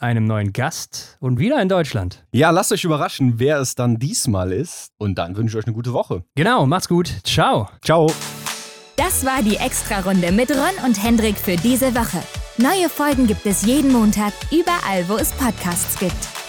S2: mit einem neuen Gast und wieder in Deutschland.
S3: Ja, lasst euch überraschen, wer es dann diesmal ist. Und dann wünsche ich euch eine gute Woche.
S2: Genau, macht's gut. Ciao.
S3: Ciao.
S1: Das war die Extra-Runde mit Ron und Hendrik für diese Woche. Neue Folgen gibt es jeden Montag, überall, wo es Podcasts gibt.